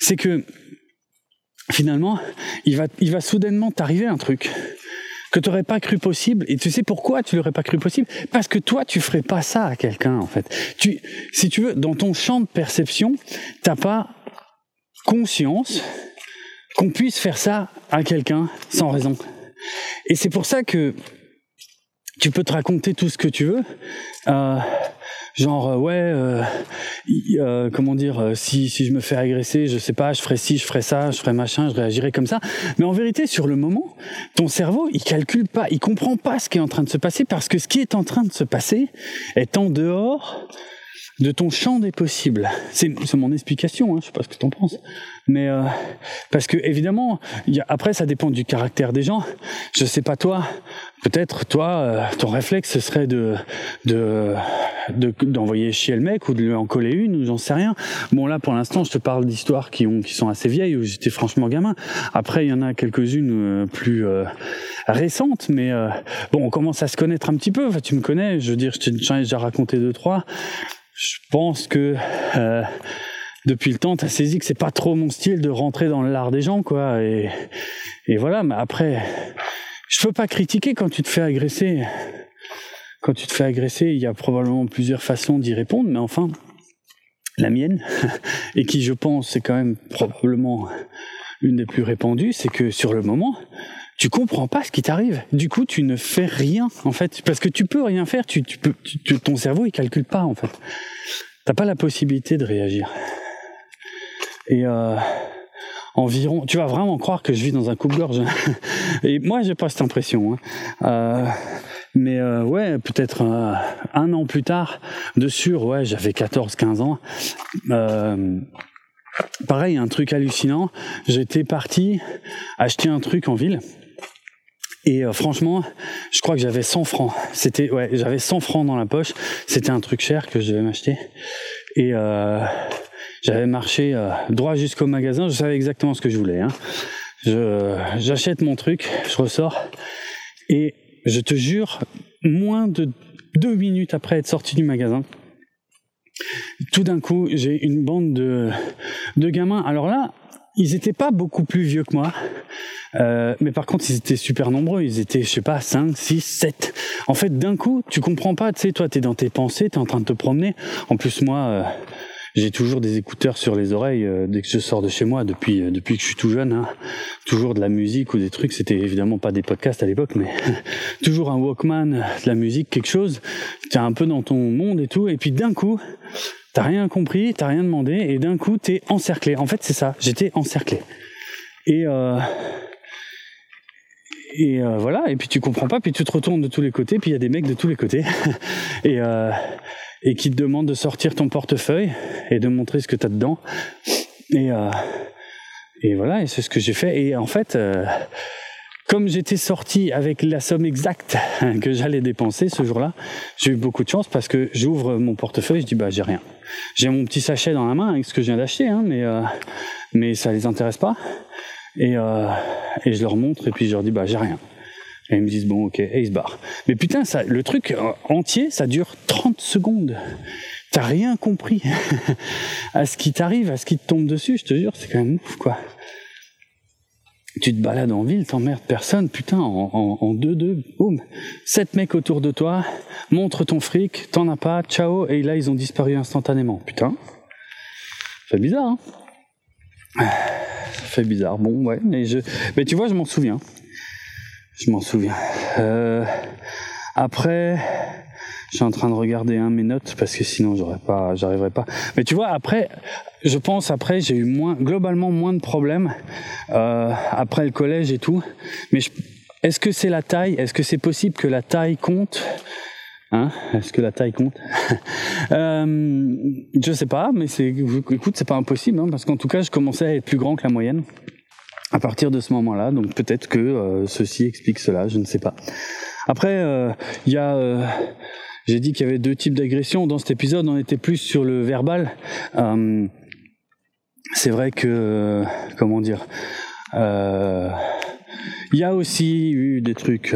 c'est que finalement, il va, il va soudainement t'arriver un truc que tu n'aurais pas cru possible. Et tu sais pourquoi tu l'aurais pas cru possible? Parce que toi, tu ferais pas ça à quelqu'un en fait. Tu, si tu veux, dans ton champ de perception, t'as pas conscience qu'on puisse faire ça à quelqu'un sans raison. Et c'est pour ça que tu peux te raconter tout ce que tu veux. Euh, genre euh, ouais euh, comment dire si si je me fais agresser je sais pas je ferai ci je ferai ça je ferai machin je réagirai comme ça mais en vérité sur le moment ton cerveau il calcule pas il comprend pas ce qui est en train de se passer parce que ce qui est en train de se passer est en dehors de ton champ des possibles. C'est mon explication, hein, je sais pas ce que tu en penses. Mais euh, parce que évidemment, y a, après ça dépend du caractère des gens. Je sais pas toi, peut-être toi, euh, ton réflexe ce serait de d'envoyer chier le mec ou de lui en coller une ou j'en sais rien. Bon là pour l'instant je te parle d'histoires qui ont qui sont assez vieilles où j'étais franchement gamin. Après il y en a quelques-unes euh, plus récentes, mais bon on commence à se connaître un petit peu. Enfin, tu me connais, je veux dire je t'ai déjà raconté deux trois je pense que euh, depuis le temps, tu as saisi que c'est pas trop mon style de rentrer dans l'art des gens, quoi. Et, et voilà, mais après, je peux pas critiquer quand tu te fais agresser. Quand tu te fais agresser, il y a probablement plusieurs façons d'y répondre, mais enfin, la mienne, et qui je pense c'est quand même probablement une des plus répandues, c'est que sur le moment, tu comprends pas ce qui t'arrive. Du coup, tu ne fais rien, en fait, parce que tu peux rien faire. Tu, tu peux, ton cerveau, il calcule pas, en fait. T'as pas la possibilité de réagir. Et euh, environ. Tu vas vraiment croire que je vis dans un coupe-gorge. Et moi, j'ai pas cette impression. Hein. Euh, mais euh, ouais, peut-être un an plus tard, de sûr, ouais, j'avais 14-15 ans. Pareil, un truc hallucinant. J'étais parti acheter un truc en ville. Et euh, franchement, je crois que j'avais 100 francs. C'était ouais, j'avais 100 francs dans la poche. C'était un truc cher que je devais m'acheter. Et euh, j'avais marché euh, droit jusqu'au magasin. Je savais exactement ce que je voulais. Hein. Je, j'achète mon truc, je ressors et je te jure, moins de deux minutes après être sorti du magasin, tout d'un coup, j'ai une bande de, de gamins. Alors là, ils étaient pas beaucoup plus vieux que moi. Euh, mais par contre, ils étaient super nombreux. Ils étaient, je sais pas, 5, 6, 7. En fait, d'un coup, tu comprends pas. Tu sais, toi, t'es dans tes pensées, t'es en train de te promener. En plus, moi, euh, j'ai toujours des écouteurs sur les oreilles euh, dès que je sors de chez moi depuis euh, depuis que je suis tout jeune. Hein. Toujours de la musique ou des trucs. C'était évidemment pas des podcasts à l'époque, mais toujours un Walkman, de la musique, quelque chose. T'es un peu dans ton monde et tout. Et puis d'un coup, t'as rien compris, t'as rien demandé, et d'un coup t'es encerclé. En fait, c'est ça. J'étais encerclé. Et euh, et euh, voilà, et puis tu comprends pas, puis tu te retournes de tous les côtés, puis il y a des mecs de tous les côtés. et, euh, et qui te demande de sortir ton portefeuille et de montrer ce que tu as dedans. Et, euh, et voilà, et c'est ce que j'ai fait. Et en fait, euh, comme j'étais sorti avec la somme exacte que j'allais dépenser ce jour-là, j'ai eu beaucoup de chance parce que j'ouvre mon portefeuille, je dis bah j'ai rien. J'ai mon petit sachet dans la main avec ce que je viens d'acheter, hein, mais euh, mais ça les intéresse pas. Et, euh, et je leur montre et puis je leur dis bah j'ai rien. Et ils me disent, bon, ok, et ils se barrent. Mais putain, ça, le truc entier, ça dure 30 secondes. T'as rien compris à ce qui t'arrive, à ce qui te tombe dessus, je te jure, c'est quand même ouf, quoi. Tu te balades en ville, t'emmerdes personne, putain, en 2-2, boum. Sept mecs autour de toi, montre ton fric, t'en as pas, ciao, et là, ils ont disparu instantanément. Putain. Fait bizarre, hein fait bizarre. Bon, ouais, mais je, tu vois, je m'en souviens. Je m'en souviens. Euh, après, je suis en train de regarder hein, mes notes parce que sinon j'aurais pas, j'arriverais pas. Mais tu vois, après, je pense après j'ai eu moins, globalement moins de problèmes euh, après le collège et tout. Mais est-ce que c'est la taille? Est-ce que c'est possible que la taille compte? Hein? Est-ce que la taille compte? Euh, Je sais pas, mais c'est, écoute, c'est pas impossible hein, parce qu'en tout cas, je commençais à être plus grand que la moyenne à partir de ce moment-là. Donc peut-être que euh, ceci explique cela, je ne sais pas. Après, euh, il y a, euh, j'ai dit qu'il y avait deux types d'agressions. Dans cet épisode, on était plus sur le verbal. c'est vrai que, comment dire, il y a aussi eu des trucs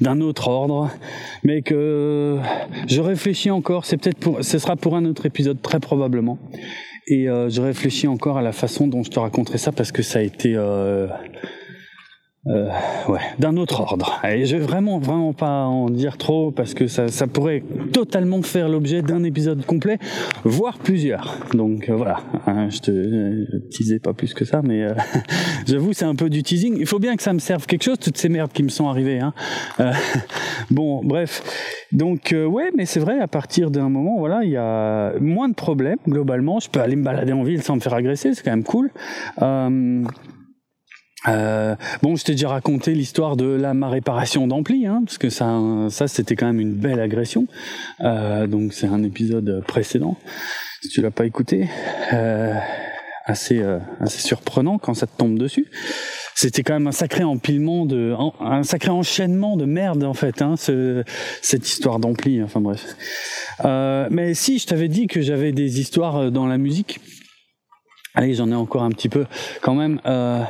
d'un autre ordre, mais que je réfléchis encore. C'est peut-être pour, ce sera pour un autre épisode très probablement. Et euh, je réfléchis encore à la façon dont je te raconterai ça parce que ça a été euh, euh, ouais, d'un autre ordre. Et je vais vraiment, vraiment pas en dire trop parce que ça, ça pourrait totalement faire l'objet d'un épisode complet, voire plusieurs. Donc euh, voilà, hein, je te euh, teasais pas plus que ça, mais euh, j'avoue c'est un peu du teasing. Il faut bien que ça me serve quelque chose, toutes ces merdes qui me sont arrivées. Hein. bon, bref. Donc ouais, mais c'est vrai, à partir d'un moment, voilà, il y a moins de problèmes globalement. Je peux aller me balader en ville sans me faire agresser, c'est quand même cool. Euh, bon, je t'ai déjà raconté l'histoire de la ma réparation d'ampli, hein, parce que ça, ça c'était quand même une belle agression. Euh, donc c'est un épisode précédent. Si tu l'as pas écouté, euh, assez euh, assez surprenant quand ça te tombe dessus. C'était quand même un sacré empilement de, un sacré enchaînement de merde en fait, hein, ce, cette histoire d'ampli. Enfin bref. Euh, mais si je t'avais dit que j'avais des histoires dans la musique. Allez, j'en ai encore un petit peu quand même. Euh, euh,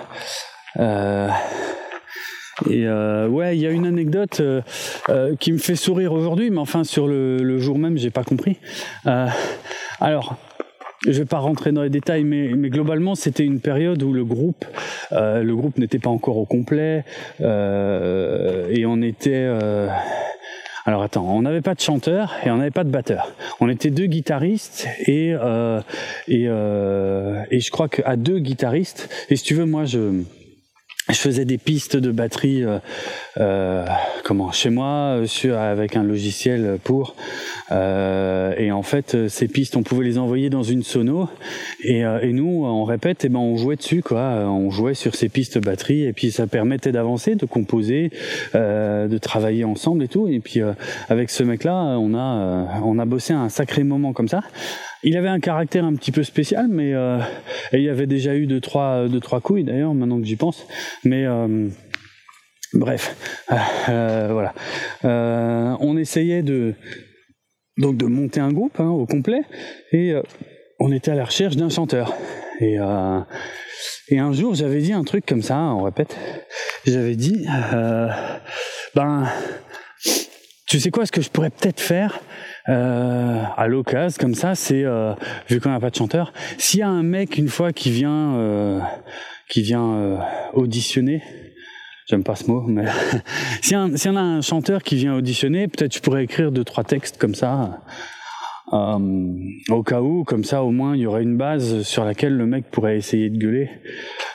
et euh, ouais, il y a une anecdote euh, euh, qui me fait sourire aujourd'hui, mais enfin sur le, le jour même, j'ai pas compris. Euh, alors, je vais pas rentrer dans les détails, mais, mais globalement, c'était une période où le groupe, euh, le groupe n'était pas encore au complet, et on était. alors attends, on n'avait pas de chanteur et on n'avait pas de batteur. On était deux guitaristes et et, et je crois qu'à deux guitaristes. Et si tu veux, moi je je faisais des pistes de batterie euh, euh comment chez moi euh, sur avec un logiciel pour euh, et en fait ces pistes on pouvait les envoyer dans une sono et, et nous on répète et ben on jouait dessus quoi. On jouait sur ces pistes batterie et puis ça permettait d'avancer de composer de travailler ensemble et tout. Et puis avec ce mec là on a on a bossé un sacré moment comme ça il avait un caractère un petit peu spécial, mais euh, il y avait déjà eu deux trois deux trois couilles d'ailleurs maintenant que j'y pense. Mais euh, bref, euh, voilà. on essayait de donc de monter un groupe hein, au complet et on était à la recherche d'un chanteur. Et et un jour j'avais dit un truc comme ça, on répète. J'avais dit ben tu sais quoi, ce que je pourrais peut-être faire euh, à l'occasion, comme ça, c'est euh, vu qu'on n'a pas de chanteur, s'il y a un mec une fois qui vient, euh, qui vient euh, auditionner, j'aime pas ce mot, mais s'il y, en a un chanteur qui vient auditionner, peut-être je pourrais écrire deux trois textes comme ça. Euh, au cas où, comme ça au moins il y aurait une base sur laquelle le mec pourrait essayer de gueuler.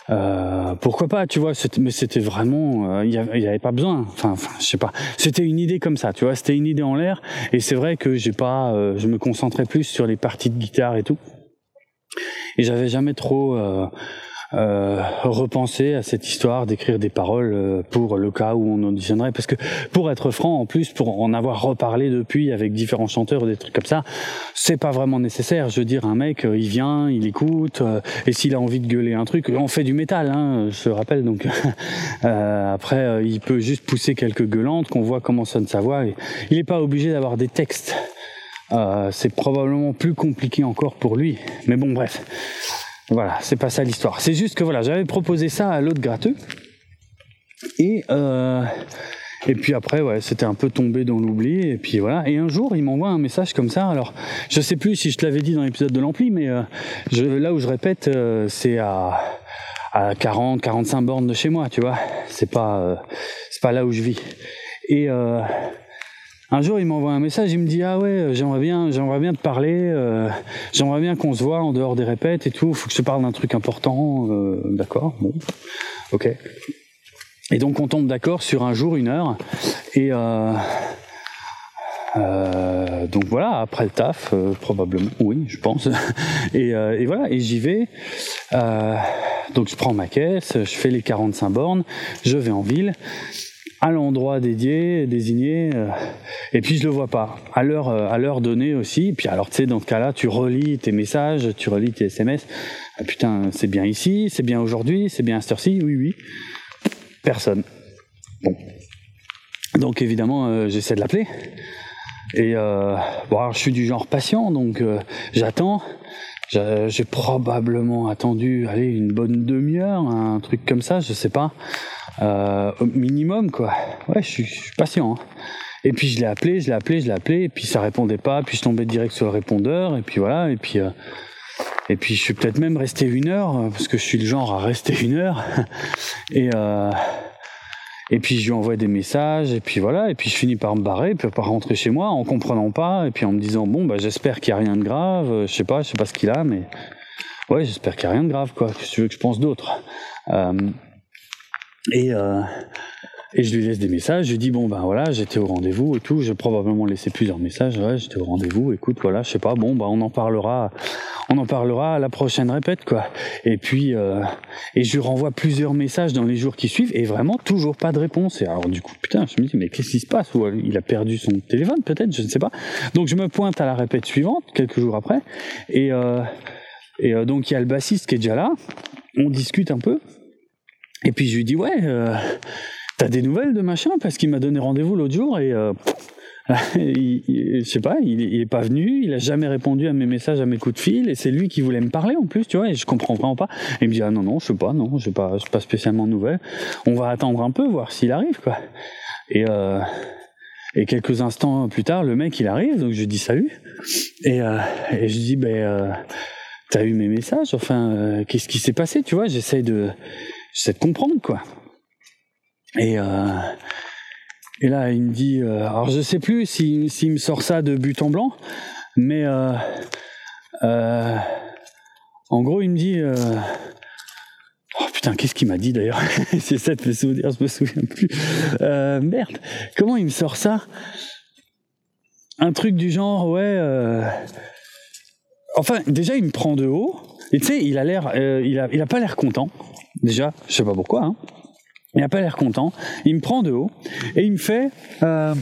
Euh, pourquoi pas, tu vois, mais c'était vraiment, euh, il euh, n'y avait, pas besoin. Enfin, je sais pas. C'était une idée comme ça, tu vois. C'était une idée en l'air. Et c'est vrai que j'ai pas, euh, je me concentrais plus sur les parties de guitare et tout. Et j'avais jamais trop euh, repenser à cette histoire d'écrire des paroles euh, pour le cas où on auditionnerait. Parce que pour être franc en plus pour en avoir reparlé depuis avec différents chanteurs des trucs comme ça c'est pas vraiment nécessaire. Je veux dire un mec euh, il vient il écoute et s'il a envie de gueuler un truc on fait du métal hein, je rappelle. Donc après il peut juste pousser quelques gueulantes qu'on voit comment sonne sa voix il n'est pas obligé d'avoir des textes. Euh, c'est probablement plus compliqué encore pour lui. Mais bon bref voilà, c'est pas ça l'histoire. C'est juste que voilà, j'avais proposé ça à l'autre gratteux. Et euh, et puis après, ouais, c'était un peu tombé dans l'oubli. Et puis voilà. Et un jour, il m'envoie un message comme ça. Alors, je sais plus si je te l'avais dit dans l'épisode de l'ampli, mais euh, je, là où je répète, euh, c'est à à 40, 45 bornes de chez moi, tu vois. C'est pas euh, c'est pas là où je vis. Et euh, un jour, il m'envoie un message, il me dit ah ouais, euh, j'aimerais bien, j'aimerais bien te parler, euh, j'aimerais bien qu'on se voit en dehors des répètes et tout. Faut que je te parle d'un truc important. Euh, d'accord, bon, ok. Et donc on tombe d'accord sur un jour, une heure, et euh, euh, donc voilà, après le taf, probablement, oui, je pense. Et, et voilà, et j'y vais. donc je prends ma caisse, je fais les 45 bornes, je vais en ville à l'endroit dédié, désigné, euh, et puis je le vois pas. À l'heure, euh, à l'heure donnée aussi. Puis alors tu sais, dans ce cas-là, tu relis tes messages, tu relis tes SMS. Ah, putain, c'est bien ici, c'est bien aujourd'hui, c'est bien à cette heure-ci. Oui, oui. Personne. Bon. Donc évidemment, euh, j'essaie de l'appeler. Et bon, alors, je suis du genre patient, donc j'attends. J'ai probablement attendu, allez, une bonne demi-heure, un truc comme ça, je sais pas. Euh, au minimum, quoi. Ouais, je suis, patient. Hein. Et puis je l'ai appelé, je l'ai appelé, je l'ai appelé, et puis ça répondait pas, puis je tombais direct sur le répondeur, et puis voilà, et puis euh, et puis je suis peut-être même resté une heure euh, parce que je suis le genre à rester une heure, et euh, et puis je lui envoie des messages, et puis voilà, et puis je finis par me barrer, puis par rentrer chez moi en comprenant pas, et puis en me disant bon bah j'espère qu'il y a rien de grave, je sais pas, je sais pas ce qu'il a, mais ouais j'espère qu'il y a rien de grave quoi, que tu veux que je pense d'autre. Euh, et, euh, et je lui laisse des messages. Je lui dis bon ben voilà, j'étais au rendez-vous et tout. J'ai probablement laissé plusieurs messages. J'étais au rendez-vous. Écoute, voilà, je sais pas. Bon ben on en parlera. On en parlera à la prochaine répète quoi. Et puis euh, et je lui renvoie plusieurs messages dans les jours qui suivent et vraiment toujours pas de réponse. Et alors du coup putain, je me dis mais qu'est-ce qui se passe? Ou il a perdu son téléphone peut-être, je ne sais pas. Donc je me pointe à la répète suivante quelques jours après et euh, et euh, donc il y a le bassiste qui est déjà là. On discute un peu et puis je lui dis ouais, euh, t'as des nouvelles de machin? Parce qu'il m'a donné rendez-vous l'autre jour et euh, je sais pas, il, est pas venu, il a jamais répondu à mes messages, à mes coups de fil et c'est lui qui voulait me parler en plus, tu vois, et je comprends vraiment pas. Et il me dit ah non non, je sais pas, non, j'ai pas, pas spécialement de nouvelles. On va attendre un peu voir s'il arrive quoi. Et euh, et quelques instants plus tard, le mec il arrive, donc je dis salut et, euh, et je dis ben euh, t'as eu mes messages, enfin euh, qu'est-ce qui s'est passé, tu vois, j'essaye de j'essaie de comprendre quoi. Et euh, et là il me dit, euh, alors je sais plus s'il si, me sort ça de but en blanc, mais euh, en gros il me dit, Oh putain, qu'est-ce qu'il m'a dit d'ailleurs? C'est ça de me souvenir, je me souviens plus. Merde, comment il me sort ça? Un truc du genre, ouais. Enfin, déjà, il me prend de haut. Et tu sais, il a l'air, il a pas l'air content. Déjà, je sais pas pourquoi. Hein. Il a pas l'air content. Il me prend de haut et il me fait. Euh,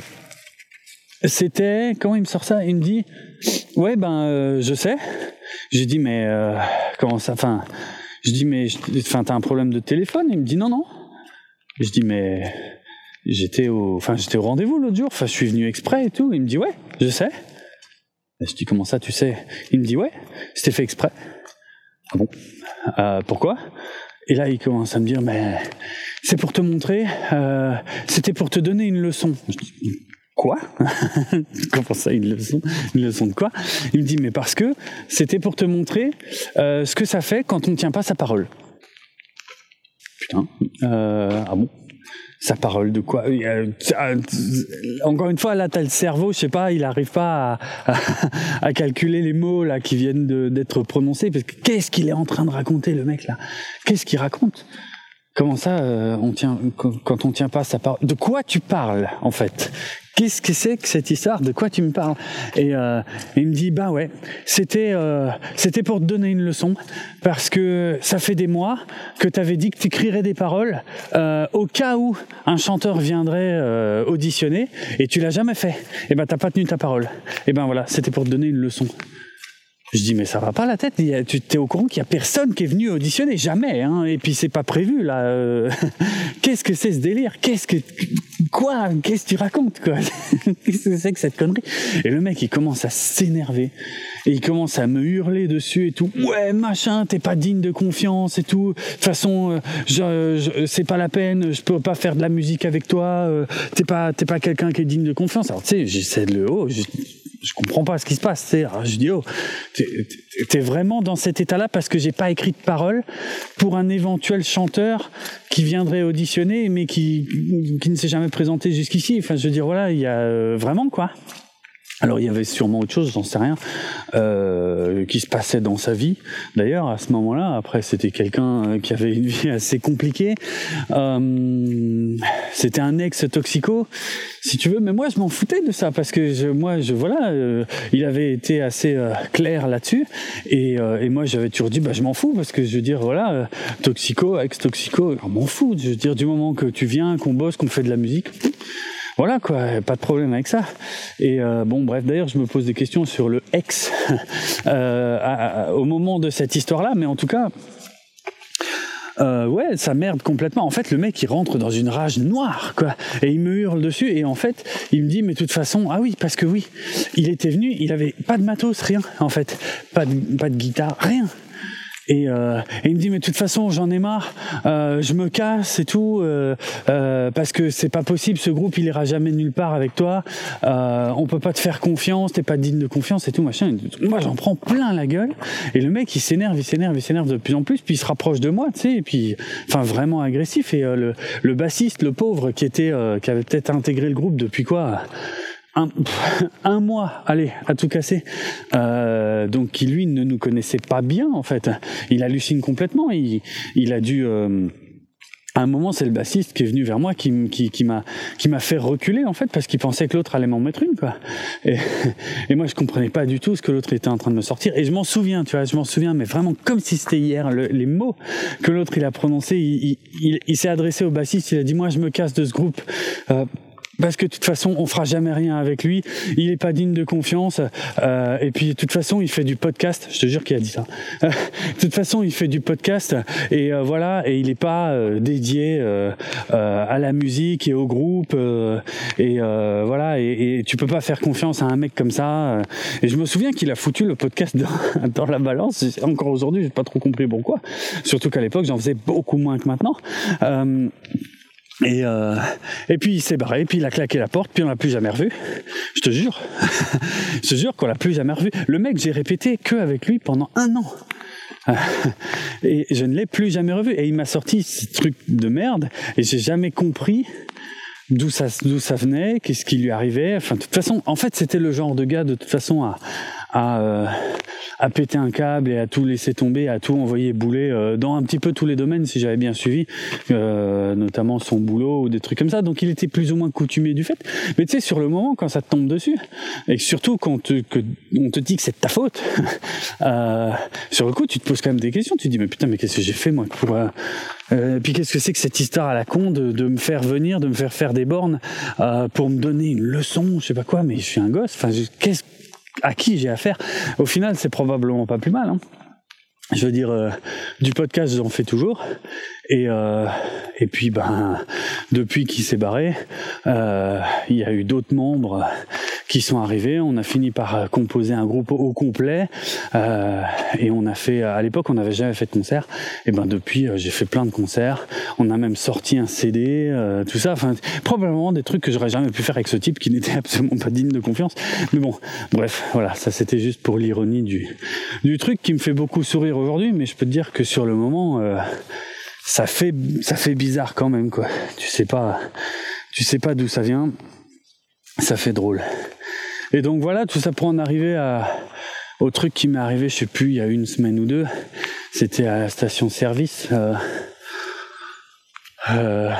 c'était comment il me sort ça? Il me dit, ouais ben, euh, je sais. J'ai dit mais euh, comment ça? Enfin, je dis mais, enfin, t'as un problème de téléphone? Il me dit non non. Je dis mais j'étais au, enfin j'étais au rendez-vous l'autre jour. Enfin, je suis venu exprès et tout. Il me dit ouais, je sais. je dis comment ça tu sais? Il me dit ouais, c'était fait exprès. Ah bon? Pourquoi? Et là il commence à me dire mais c'est pour te montrer, euh, c'était pour te donner une leçon. Quoi? Comment ça, une leçon? Une leçon de quoi? Il me dit, mais parce que c'était pour te montrer euh, ce que ça fait quand on ne tient pas sa parole. Putain, euh, ah bon? Sa parole de quoi Encore une fois, là, t'as le cerveau, je sais pas, il n'arrive pas à, calculer les mots là qui viennent d'être prononcés. Qu'est-ce qu'il est en train de raconter, le mec là? Qu'est-ce qu'il raconte? Comment ça, euh, on tient quand on tient pas sa parole? De quoi tu parles en fait? Qu'est-ce que c'est que cette histoire? De quoi tu me parles? Et euh, il me dit bah ouais, c'était euh, c'était pour te donner une leçon parce que ça fait des mois que tu avais dit que tu écrirais des paroles euh, au cas où un chanteur viendrait euh, auditionner et tu l'as jamais fait. Et ben t'as pas tenu ta parole. Et ben voilà, c'était pour te donner une leçon. Je dis mais ça va pas la tête. Tu t'es au courant qu'il y a personne qui est venu auditionner, jamais. Hein, et puis c'est pas prévu là. Euh. Qu'est-ce que c'est ce délire? Qu'est-ce que quoi? Qu'est-ce que tu racontes quoi? Qu'est-ce que c'est que cette connerie? Et le mec il commence à s'énerver et il commence à me hurler dessus et tout. Ouais machin, t'es pas digne de confiance et tout. De toute façon, euh, je, c'est pas la peine. Je peux pas faire de la musique avec toi. Euh, t'es pas t'es pas quelqu'un qui est digne de confiance. Alors tu sais, j'essaie de le haut je comprends pas ce qui se passe. Je dis, oh, t'es vraiment dans cet état-là parce que j'ai pas écrit de paroles pour un éventuel chanteur qui viendrait auditionner, mais qui, qui ne s'est jamais présenté jusqu'ici. Enfin, je veux dire, voilà, il y a euh, vraiment quoi. Alors il y avait sûrement autre chose, j'en sais rien, euh, qui se passait dans sa vie. D'ailleurs, à ce moment-là, après, c'était quelqu'un euh, qui avait une vie assez compliquée. Euh, c'était un ex-toxico, si tu veux. Mais moi, je m'en foutais de ça parce que je, moi, je voilà, euh, il avait été assez euh, clair là-dessus. Et, et, moi, j'avais toujours dit, bah, je m'en fous parce que je veux dire, voilà, toxico, ex-toxico, je m'en fous. Je veux dire, du moment que tu viens, qu'on bosse, qu'on fait de la musique voilà quoi, pas de problème avec ça. Et euh, bon, bref, d'ailleurs, je me pose des questions sur le ex euh, au moment de cette histoire-là, mais en tout cas. Euh, ouais, ça merde complètement. En fait, le mec, il rentre dans une rage noire, quoi. Et il me hurle dessus. Et en fait, il me dit, mais de toute façon, ah oui, parce que oui, il était venu, il avait pas de matos, rien, en fait. Pas de, pas de guitare, rien. Et, euh, il me dit mais de toute façon j'en ai marre, euh, je me casse et tout euh, euh, parce que c'est pas possible, ce groupe il ira jamais nulle part avec toi, euh, on peut pas te faire confiance, t'es pas digne de confiance et tout machin. Moi j'en prends plein la gueule. Et le mec il s'énerve, il s'énerve, il s'énerve de plus en plus, puis il se rapproche de moi, tu sais, et puis enfin vraiment agressif. Et euh, le, le bassiste, le pauvre qui était qui avait peut-être intégré le groupe depuis quoi un, mois, allez, à tout casser. Euh, donc qui lui ne nous connaissait pas bien en fait. Il hallucine complètement. Il, il a dû euh, à un moment, c'est le bassiste qui est venu vers moi, qui, qui, qui m'a qui m'a fait reculer en fait, parce qu'il pensait que l'autre allait m'en mettre une quoi. Et, et, moi, je comprenais pas du tout ce que l'autre était en train de me sortir. Et je m'en souviens, tu vois, je m'en souviens, mais vraiment comme si c'était hier. les mots que l'autre il a prononcés, il, il, il s'est adressé au bassiste. Il a dit moi, je me casse de ce groupe. Euh, parce que de toute façon, on fera jamais rien avec lui. Il est pas digne de confiance. Euh, et puis de toute façon, il fait du podcast. Je te jure qu'il a dit ça. de toute façon, il fait du podcast et euh, voilà. Et il est pas euh, dédié euh, euh, à la musique et au groupe. et voilà. Et, et, tu peux pas faire confiance à un mec comme ça. Et je me souviens qu'il a foutu le podcast dans, dans la balance. Encore aujourd'hui, j'ai pas trop compris pourquoi. Surtout qu'à l'époque, j'en faisais beaucoup moins que maintenant. Et, euh, et puis il s'est barré, puis il a claqué la porte, puis on l'a plus jamais revu. Je te jure, je te jure qu'on l'a plus jamais revu. Le mec, j'ai répété que avec lui pendant un an. Et je ne l'ai plus jamais revu. Et il m'a sorti ce truc de merde, et j'ai jamais compris d'où ça, d'où ça venait, qu'est-ce qui lui arrivait. Enfin, de toute façon, en fait, c'était le genre de gars, de toute façon, à, à, euh, à péter un câble et à tout laisser tomber, à tout envoyer bouler euh, dans un petit peu tous les domaines si j'avais bien suivi, euh, notamment son boulot ou des trucs comme ça. Donc il était plus ou moins coutumier du fait. Mais tu sais, sur le moment, quand ça te tombe dessus, et surtout quand te, que on te dit que c'est de ta faute, euh, sur le coup, tu te poses quand même des questions. Tu te dis mais putain, mais qu'est-ce que j'ai fait moi pour euh, euh, puis qu'est-ce que c'est que cette histoire à la con de, de, me faire venir, de me faire faire des bornes pour me donner une leçon, je sais pas quoi, mais je suis un gosse. Enfin, qu'est-ce à qui j'ai affaire Au final, c'est probablement pas plus mal. Hein. Je veux dire, euh, du podcast, j'en fais toujours. Et, euh, et puis, ben, depuis qu'il s'est barré, euh, il y a eu d'autres membres qui sont arrivés. On a fini par composer un groupe au complet. Euh, et on a fait, à l'époque, on n'avait jamais fait de concert. Et ben, depuis, euh, j'ai fait plein de concerts. On a même sorti un CD, euh, tout ça. Enfin, probablement des trucs que j'aurais jamais pu faire avec ce type qui n'était absolument pas digne de confiance. Mais bon, bref, voilà, ça c'était juste pour l'ironie du, du truc qui me fait beaucoup sourire aujourd'hui. Mais je peux te dire que sur le moment, euh, ça fait ça fait bizarre quand même quoi. Tu sais pas tu sais pas d'où ça vient. Ça fait drôle. Et donc voilà, tout ça pour en arriver à au truc qui m'est arrivé, je sais plus, il y a une semaine ou deux. C'était à la station service. Euh, euh,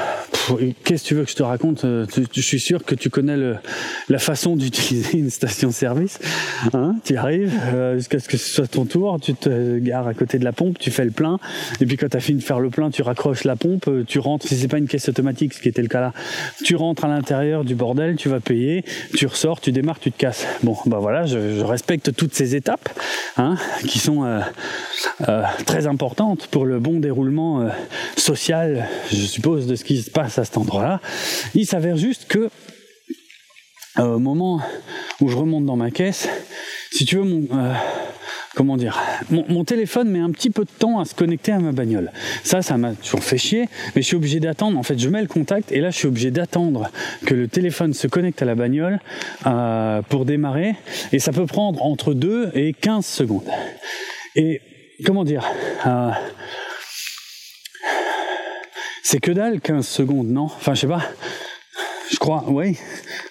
Qu'est-ce que tu veux que je te raconte euh, Je suis sûr que tu connais la façon d'utiliser une station-service. Hein tu arrives euh, jusqu'à ce que ce soit ton tour, tu te gares à côté de la pompe, tu fais le plein, et puis quand tu as fini de faire le plein, tu raccroches la pompe, tu rentres, si c'est pas une caisse automatique, ce qui était le cas là, tu rentres à l'intérieur du bordel, tu vas payer, tu ressors, tu démarres, tu te casses. Bon, bah voilà, je, respecte toutes ces étapes hein, qui sont très importantes pour le bon déroulement social, je suppose, de ce qui se passe à cet endroit-là. Il s'avère juste que euh, au moment où je remonte dans ma caisse, si tu veux, mon, euh, comment dire, mon, téléphone met un petit peu de temps à se connecter à ma bagnole. Ça, ça m'a toujours fait chier, mais je suis obligé d'attendre. En fait, je mets le contact et là, je suis obligé d'attendre que le téléphone se connecte à la bagnole euh, pour démarrer. Et ça peut prendre entre 2 et 15 secondes. Et comment dire c'est que dalle 15 secondes, non? Enfin, je sais pas. Je crois, oui.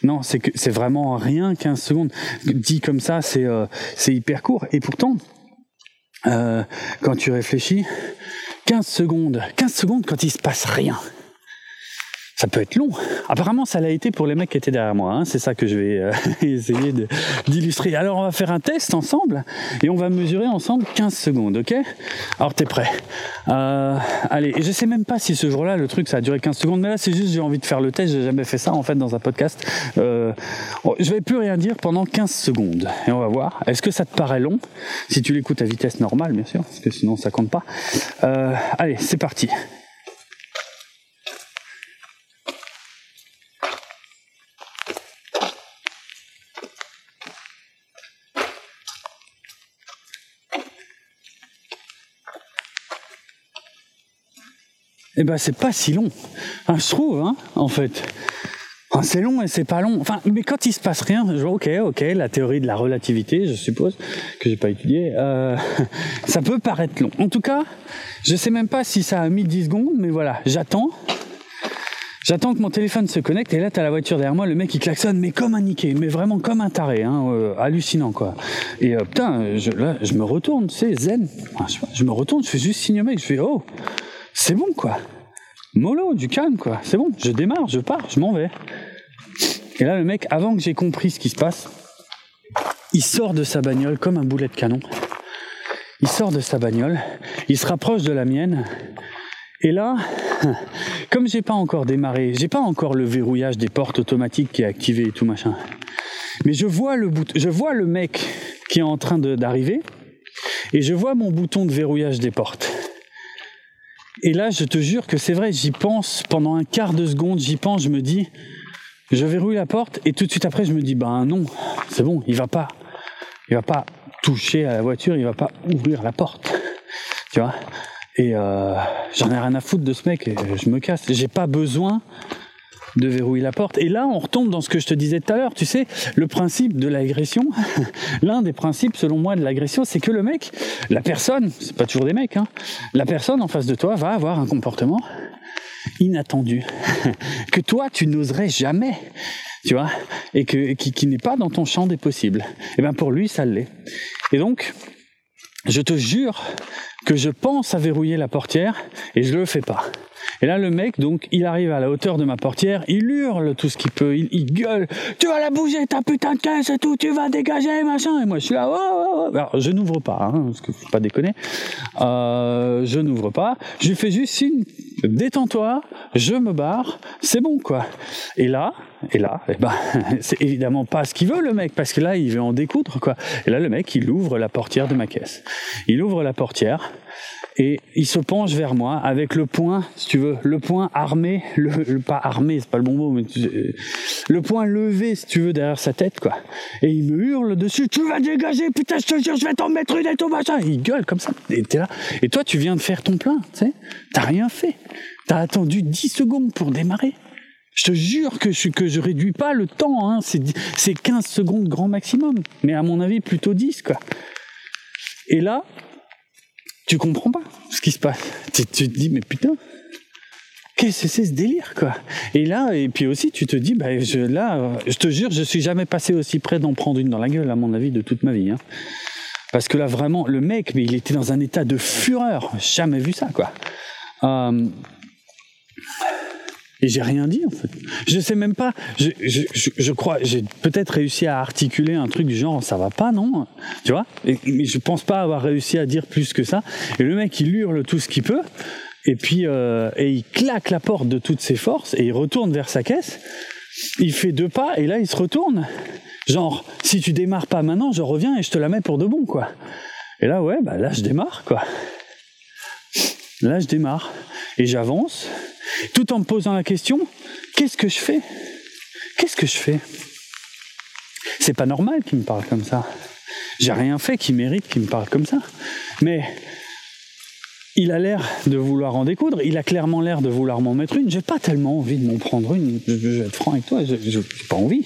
Non, c'est que c'est vraiment rien 15 secondes. Dit comme ça, c'est euh, hyper court. Et pourtant, euh, quand tu réfléchis, 15 secondes, 15 secondes quand il se passe rien ça peut être long. Apparemment, ça l'a été pour les mecs qui étaient derrière moi. Hein. C'est ça que je vais euh, essayer d'illustrer. Alors, on va faire un test ensemble et on va mesurer ensemble 15 secondes, ok? Alors, t'es prêt? Euh, Allez, et je sais même pas si ce jour-là, le truc, ça a duré 15 secondes, mais là, c'est juste, j'ai envie de faire le test. J'ai jamais fait ça, en fait, dans un podcast. Euh, je vais plus rien dire pendant 15 secondes et on va voir. Est-ce que ça te paraît long? Si tu l'écoutes à vitesse normale, bien sûr, parce que sinon, ça compte pas. Euh, allez, c'est parti. Eh ben c'est pas si long. Je trouve, hein, en fait. Enfin, c'est long et c'est pas long. Enfin, mais quand il se passe rien, je vois, ok, ok, la théorie de la relativité, je suppose, que j'ai pas étudié, euh, ça peut paraître long. En tout cas, je sais même pas si ça a mis 10 secondes, mais voilà, j'attends. J'attends que mon téléphone se connecte et là t'as la voiture derrière moi, le mec il klaxonne mais comme un niqué, mais vraiment comme un taré, hein, euh, hallucinant quoi. Et euh, putain, je, là je me retourne, c'est zen. Je, me retourne, je fais juste signe mec, je fais oh, c'est bon quoi. Mollo, du calme quoi. C'est bon, je démarre, je pars, je m'en vais. Et là le mec, avant que j'ai compris ce qui se passe, il sort de sa bagnole comme un boulet de canon. Il sort de sa bagnole, il se rapproche de la mienne. Et là, comme j'ai pas encore démarré, j'ai pas encore le verrouillage des portes automatiques qui est activé et tout machin. Mais je vois le bout, je vois le mec qui est en train d'arriver et je vois mon bouton de verrouillage des portes. Et là, je te jure que c'est vrai, j'y pense pendant un quart de seconde, j'y pense, je me dis, je verrouille la porte et tout de suite après, je me dis, ben non, c'est bon, il va pas, il va pas toucher à la voiture, il va pas ouvrir la porte, tu vois? Et euh, j'en ai rien à foutre de ce mec, et je me casse. J'ai pas besoin de verrouiller la porte. Et là, on retombe dans ce que je te disais tout à l'heure. Tu sais, le principe de l'agression, l'un des principes, selon moi, de l'agression, c'est que le mec, la personne, c'est pas toujours des mecs, hein, la personne en face de toi va avoir un comportement inattendu que toi, tu n'oserais jamais. Tu vois, et que, qui, n'est pas dans ton champ des possibles. Et bien pour lui, ça l'est. Et donc, je te jure que je pense à verrouiller la portière et je le fais pas. Et là, le mec, donc, il arrive à la hauteur de ma portière, il hurle tout ce qu'il peut, il, gueule, tu vas la bouger ta putain de caisse et tout, tu vas dégager, machin. Et moi, je suis là, oh, oh, oh. Alors, je n'ouvre pas, hein, parce que faut pas déconner. Euh, je n'ouvre pas. Je fais juste signe, détends-toi, je me barre, c'est bon, quoi. Et là, et là, eh ben, c'est évidemment pas ce qu'il veut, le mec, parce que là, il veut en découdre, quoi. Et là, le mec, il ouvre la portière de ma caisse. Il ouvre la portière, et il se penche vers moi avec le poing, si tu veux, le poing armé, le, pas armé, c'est pas le bon mot, mais le poing levé, si tu veux, derrière sa tête, quoi. Et il me hurle dessus, tu vas dégager, putain, je te jure, je vais t'en mettre une et tout machin. Il gueule comme ça. Et t'es là. Et toi, tu viens de faire ton plein, tu sais. T'as rien fait. T'as attendu 10 secondes pour démarrer. Je te jure que je, que je réduis pas le temps, hein. C'est 15 secondes grand maximum. Mais à mon avis, plutôt 10, quoi. Et là, tu comprends pas ce qui se passe. Tu, te dis, mais putain, qu'est-ce que c'est ce délire, quoi? Et là, et puis aussi, tu te dis, bah, je, là, je te jure, je suis jamais passé aussi près d'en prendre une dans la gueule, à mon avis, de toute ma vie. Hein. Parce que là, vraiment, le mec, mais il était dans un état de fureur. Jamais vu ça, quoi. Euh, et j'ai rien dit en fait. Je sais même pas. Je, je, je, crois. J'ai peut-être réussi à articuler un truc du genre ça va pas non? Tu vois? mais je pense pas avoir réussi à dire plus que ça. Et le mec il hurle tout ce qu'il peut. Et puis euh, et il claque la porte de toutes ses forces et il retourne vers sa caisse. Il fait deux pas et là il se retourne. Genre si tu démarres pas maintenant, je reviens et je te la mets pour de bon quoi. Et là ouais bah là je démarre quoi. Là je démarre et j'avance tout en me posant la question, qu'est-ce que je fais? Qu'est-ce que je fais? C'est pas normal qu'il me parle comme ça. J'ai rien fait qui mérite qu'il me parle comme ça. Mais il a l'air de vouloir en découdre, il a clairement l'air de vouloir m'en mettre une. J'ai pas tellement envie de m'en prendre une. Je, vais être franc avec toi, j'ai pas envie.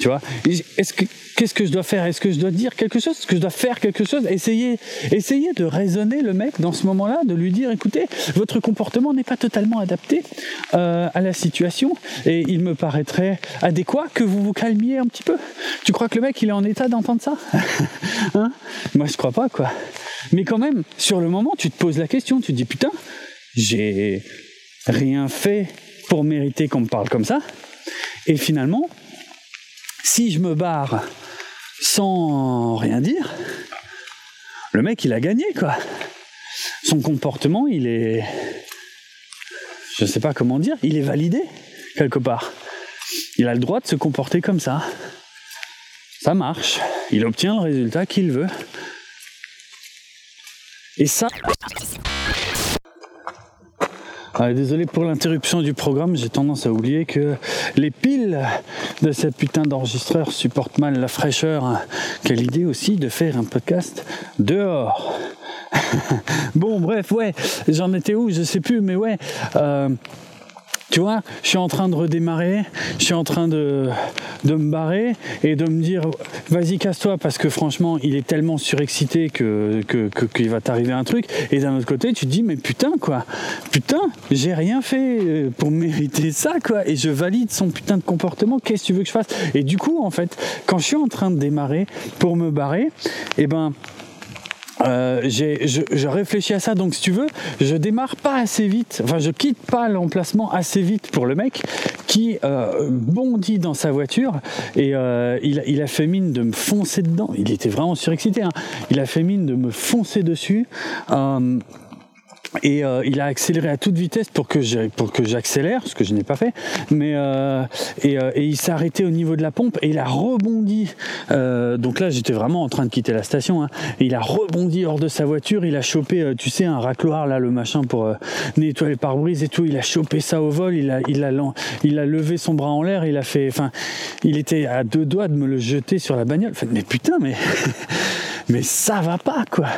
Tu vois? Est-ce que qu'est-ce que je dois faire? Est-ce que je dois dire quelque chose? Est-ce que je dois faire quelque chose? Essayer, essayer de raisonner le mec dans ce moment-là, de lui dire écoutez, votre comportement n'est pas totalement adapté euh, à la situation et il me paraîtrait adéquat que vous vous calmiez un petit peu. Tu crois que le mec il est en état d'entendre ça? Hein? Moi je crois pas quoi. Mais quand même, sur le moment, tu te poses la question, tu te dis putain, j'ai rien fait pour mériter qu'on me parle comme ça. Et finalement, si je me barre sans rien dire, le mec il a gagné quoi. Son comportement il est, je sais pas comment dire, il est validé quelque part. Il a le droit de se comporter comme ça. Ça marche. Il obtient le résultat qu'il veut. Et ça. Ah, désolé pour l'interruption du programme, j'ai tendance à oublier que les piles de cette putain d'enregistreur supportent mal la fraîcheur. Quelle idée aussi de faire un podcast dehors. bon, bref, ouais, j'en étais où Je sais plus, mais ouais. Euh, tu vois, je suis en train de redémarrer, je suis en train de, de me barrer et de me dire vas-y casse-toi parce que franchement il est tellement surexcité que qu'il que, va t'arriver un truc. Et d'un autre côté tu te dis mais putain quoi. Putain j'ai rien fait euh, pour mériter ça quoi. Et je valide son putain de comportement. Qu'est-ce que tu veux que je fasse? Et du coup en fait quand je suis en train de démarrer pour me barrer et eh ben euh, je, je, réfléchis à ça, donc si tu veux, je démarre pas assez vite, enfin je quitte pas l'emplacement assez vite pour le mec qui euh, bondit dans sa voiture et euh, il, il, a fait mine de me foncer dedans. Il était vraiment surexcité. Hein. Il a fait mine de me foncer dessus. Et euh, il a accéléré à toute vitesse pour que pour que j'accélère, ce que je n'ai pas fait. Mais euh, et, euh, et, il s'est arrêté au niveau de la pompe et il a rebondi. donc là, j'étais vraiment en train de quitter la station. Hein, il a rebondi hors de sa voiture. Il a chopé, tu sais, un racloir là, le machin pour nettoyer les pare-brise et tout. Il a chopé ça au vol. Il a il a il a levé son bras en l'air. Il a fait, enfin, il était à deux doigts de me le jeter sur la bagnole. Fait, mais putain, mais mais ça va pas quoi.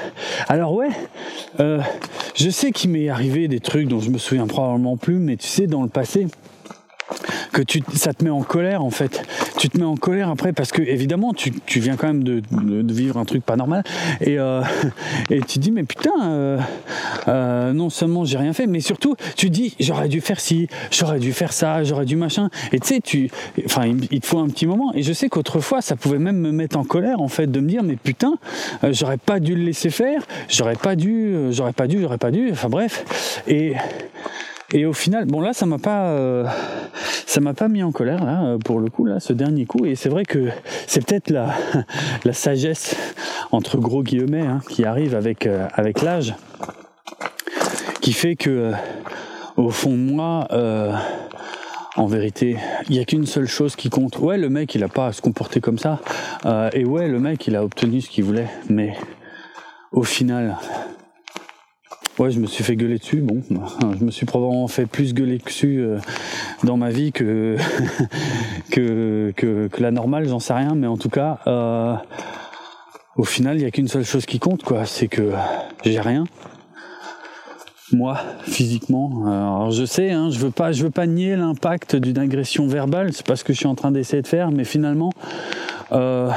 Alors ouais, je sais qu'il m'est arrivé des trucs dont je me souviens probablement plus, mais tu sais dans le passé que tu, ça te met en colère en fait. tu te mets en colère après parce que évidemment tu, tu viens quand même de, de, vivre un truc pas normal. Et, euh, et tu dis mais putain euh, euh, non seulement j'ai rien fait mais surtout tu dis j'aurais dû faire ci j'aurais dû faire ça j'aurais dû machin. Et tu sais tu enfin il, te faut un petit moment. Et je sais qu'autrefois ça pouvait même me mettre en colère en fait de me dire mais putain j'aurais pas dû le laisser faire j'aurais pas dû j'aurais pas dû j'aurais pas dû enfin bref. Et et au final, bon là, ça m'a pas, euh, ça m'a pas mis en colère là, euh, pour le coup là, ce dernier coup. Et c'est vrai que c'est peut-être la, la sagesse entre gros guillemets hein, qui arrive avec euh, avec l'âge, qui fait que au fond de moi. en vérité, il n'y a qu'une seule chose qui compte. Ouais, le mec, il a pas à se comporter comme ça. et ouais, le mec, il a obtenu ce qu'il voulait. Mais au final, Ouais, je me suis fait gueuler dessus. Bon, je me suis probablement fait plus gueuler dessus euh, dans ma vie que, que, que, la normale, j'en sais rien. Mais en tout cas, euh, au final, il n'y a qu'une seule chose qui compte, quoi. C'est que j'ai rien. Moi, physiquement, alors je sais, hein, je veux pas, je veux pas nier l'impact d'une agression verbale. C'est pas ce que je suis en train d'essayer de faire, mais finalement, euh,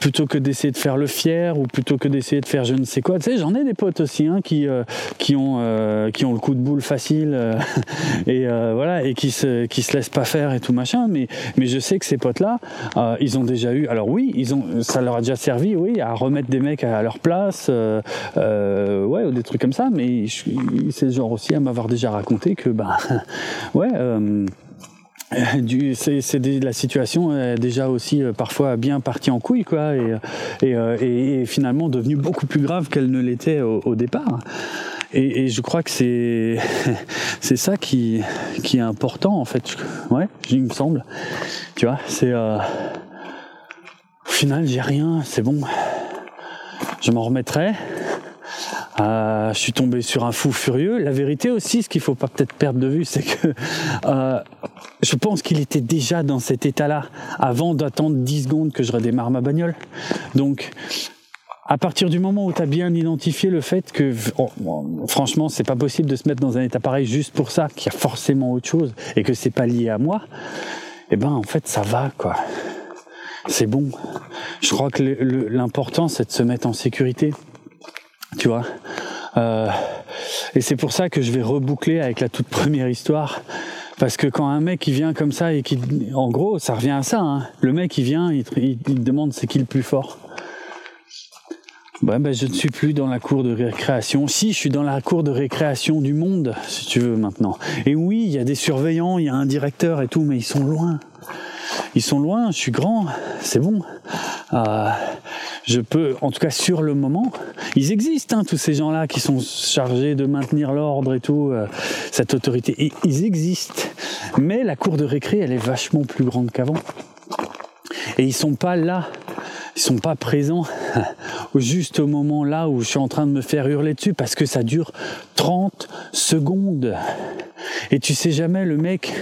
plutôt que d'essayer de faire le fier ou plutôt que d'essayer de faire je ne sais quoi. Tu sais, j'en ai des potes aussi hein, qui euh, qui ont euh, qui ont le coup de boule facile euh, et voilà et qui se qui se laissent pas faire et tout machin. Mais mais je sais que ces potes là, ils ont déjà eu. Alors oui, ils ont ça leur a déjà servi, oui, à remettre des mecs à, leur place, ouais, ou des trucs comme ça. Mais c'est genre aussi à m'avoir déjà raconté que bah ouais. c'est la situation est déjà aussi euh, parfois bien partie en couille quoi et, et, euh, et, finalement devenue beaucoup plus grave qu'elle ne l'était au, départ. Et, et, je crois que c'est c'est ça qui qui est important en fait. Ouais il me semble. Tu vois c'est euh, au final j'ai rien c'est bon. Je m'en remettrai euh, je suis tombé sur un fou furieux. La vérité aussi, ce qu'il faut pas peut-être perdre de vue, c'est que euh, je pense qu'il était déjà dans cet état-là avant d'attendre 10 secondes que je redémarre ma bagnole. Donc, à partir du moment où tu as bien identifié le fait que franchement c'est pas possible de se mettre dans un état pareil juste pour ça, qu'il y a forcément autre chose et que c'est pas lié à moi, eh ben en fait ça va quoi. C'est bon. Je crois que l'important c'est de se mettre en sécurité tu vois. Euh, et c'est pour ça que je vais reboucler avec la toute première histoire. Parce que quand un mec il vient comme ça et qui, en gros, ça revient à ça. Hein. Le mec il vient, il, demande c'est qui le plus fort. Ben, ben, je ne suis plus dans la cour de récréation. Si, je suis dans la cour de récréation du monde, si tu veux maintenant. Et oui, il y a des surveillants, il y a un directeur et tout, mais ils sont loin. Ils sont loin. Je suis grand, c'est bon. Euh, je peux, en tout cas sur le moment, ils existent, hein, tous ces gens-là qui sont chargés de maintenir l'ordre et tout, euh, cette autorité, ils existent. Mais la cour de récré, elle est vachement plus grande qu'avant. Et ils sont pas là, ils sont pas présents juste au moment là où je suis en train de me faire hurler dessus parce que ça dure 30 secondes. Et tu sais jamais, le mec,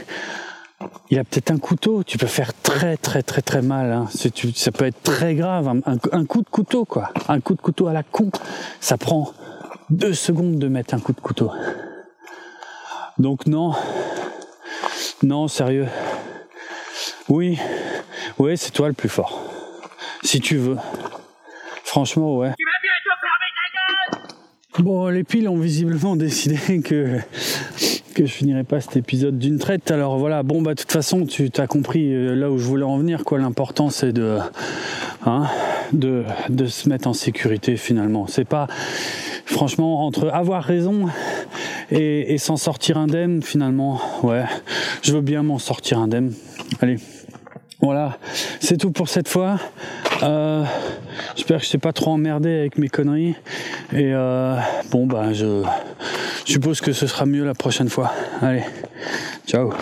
il a peut-être un couteau, tu peux faire très très très très mal. Hein. Ça peut être très grave, un, coup de couteau quoi, un coup de couteau à la con. Ça prend deux secondes de mettre un coup de couteau. Donc non, non sérieux. Oui, oui c'est toi le plus fort. Si tu veux. Franchement ouais. Bon, les piles ont visiblement décidé que que je finirai pas cet épisode d'une traite. Alors voilà, bon bah de toute façon tu as compris euh, là où je voulais en venir quoi. L'important c'est de, hein, de de se mettre en sécurité finalement. C'est pas franchement entre avoir raison et, et s'en sortir indemne finalement. Ouais, je veux bien m'en sortir indemne. Allez. Voilà, c'est tout pour cette fois. Euh, J'espère que je t'ai pas trop emmerdé avec mes conneries. Et euh, bon, bah, je suppose que ce sera mieux la prochaine fois. Allez, ciao.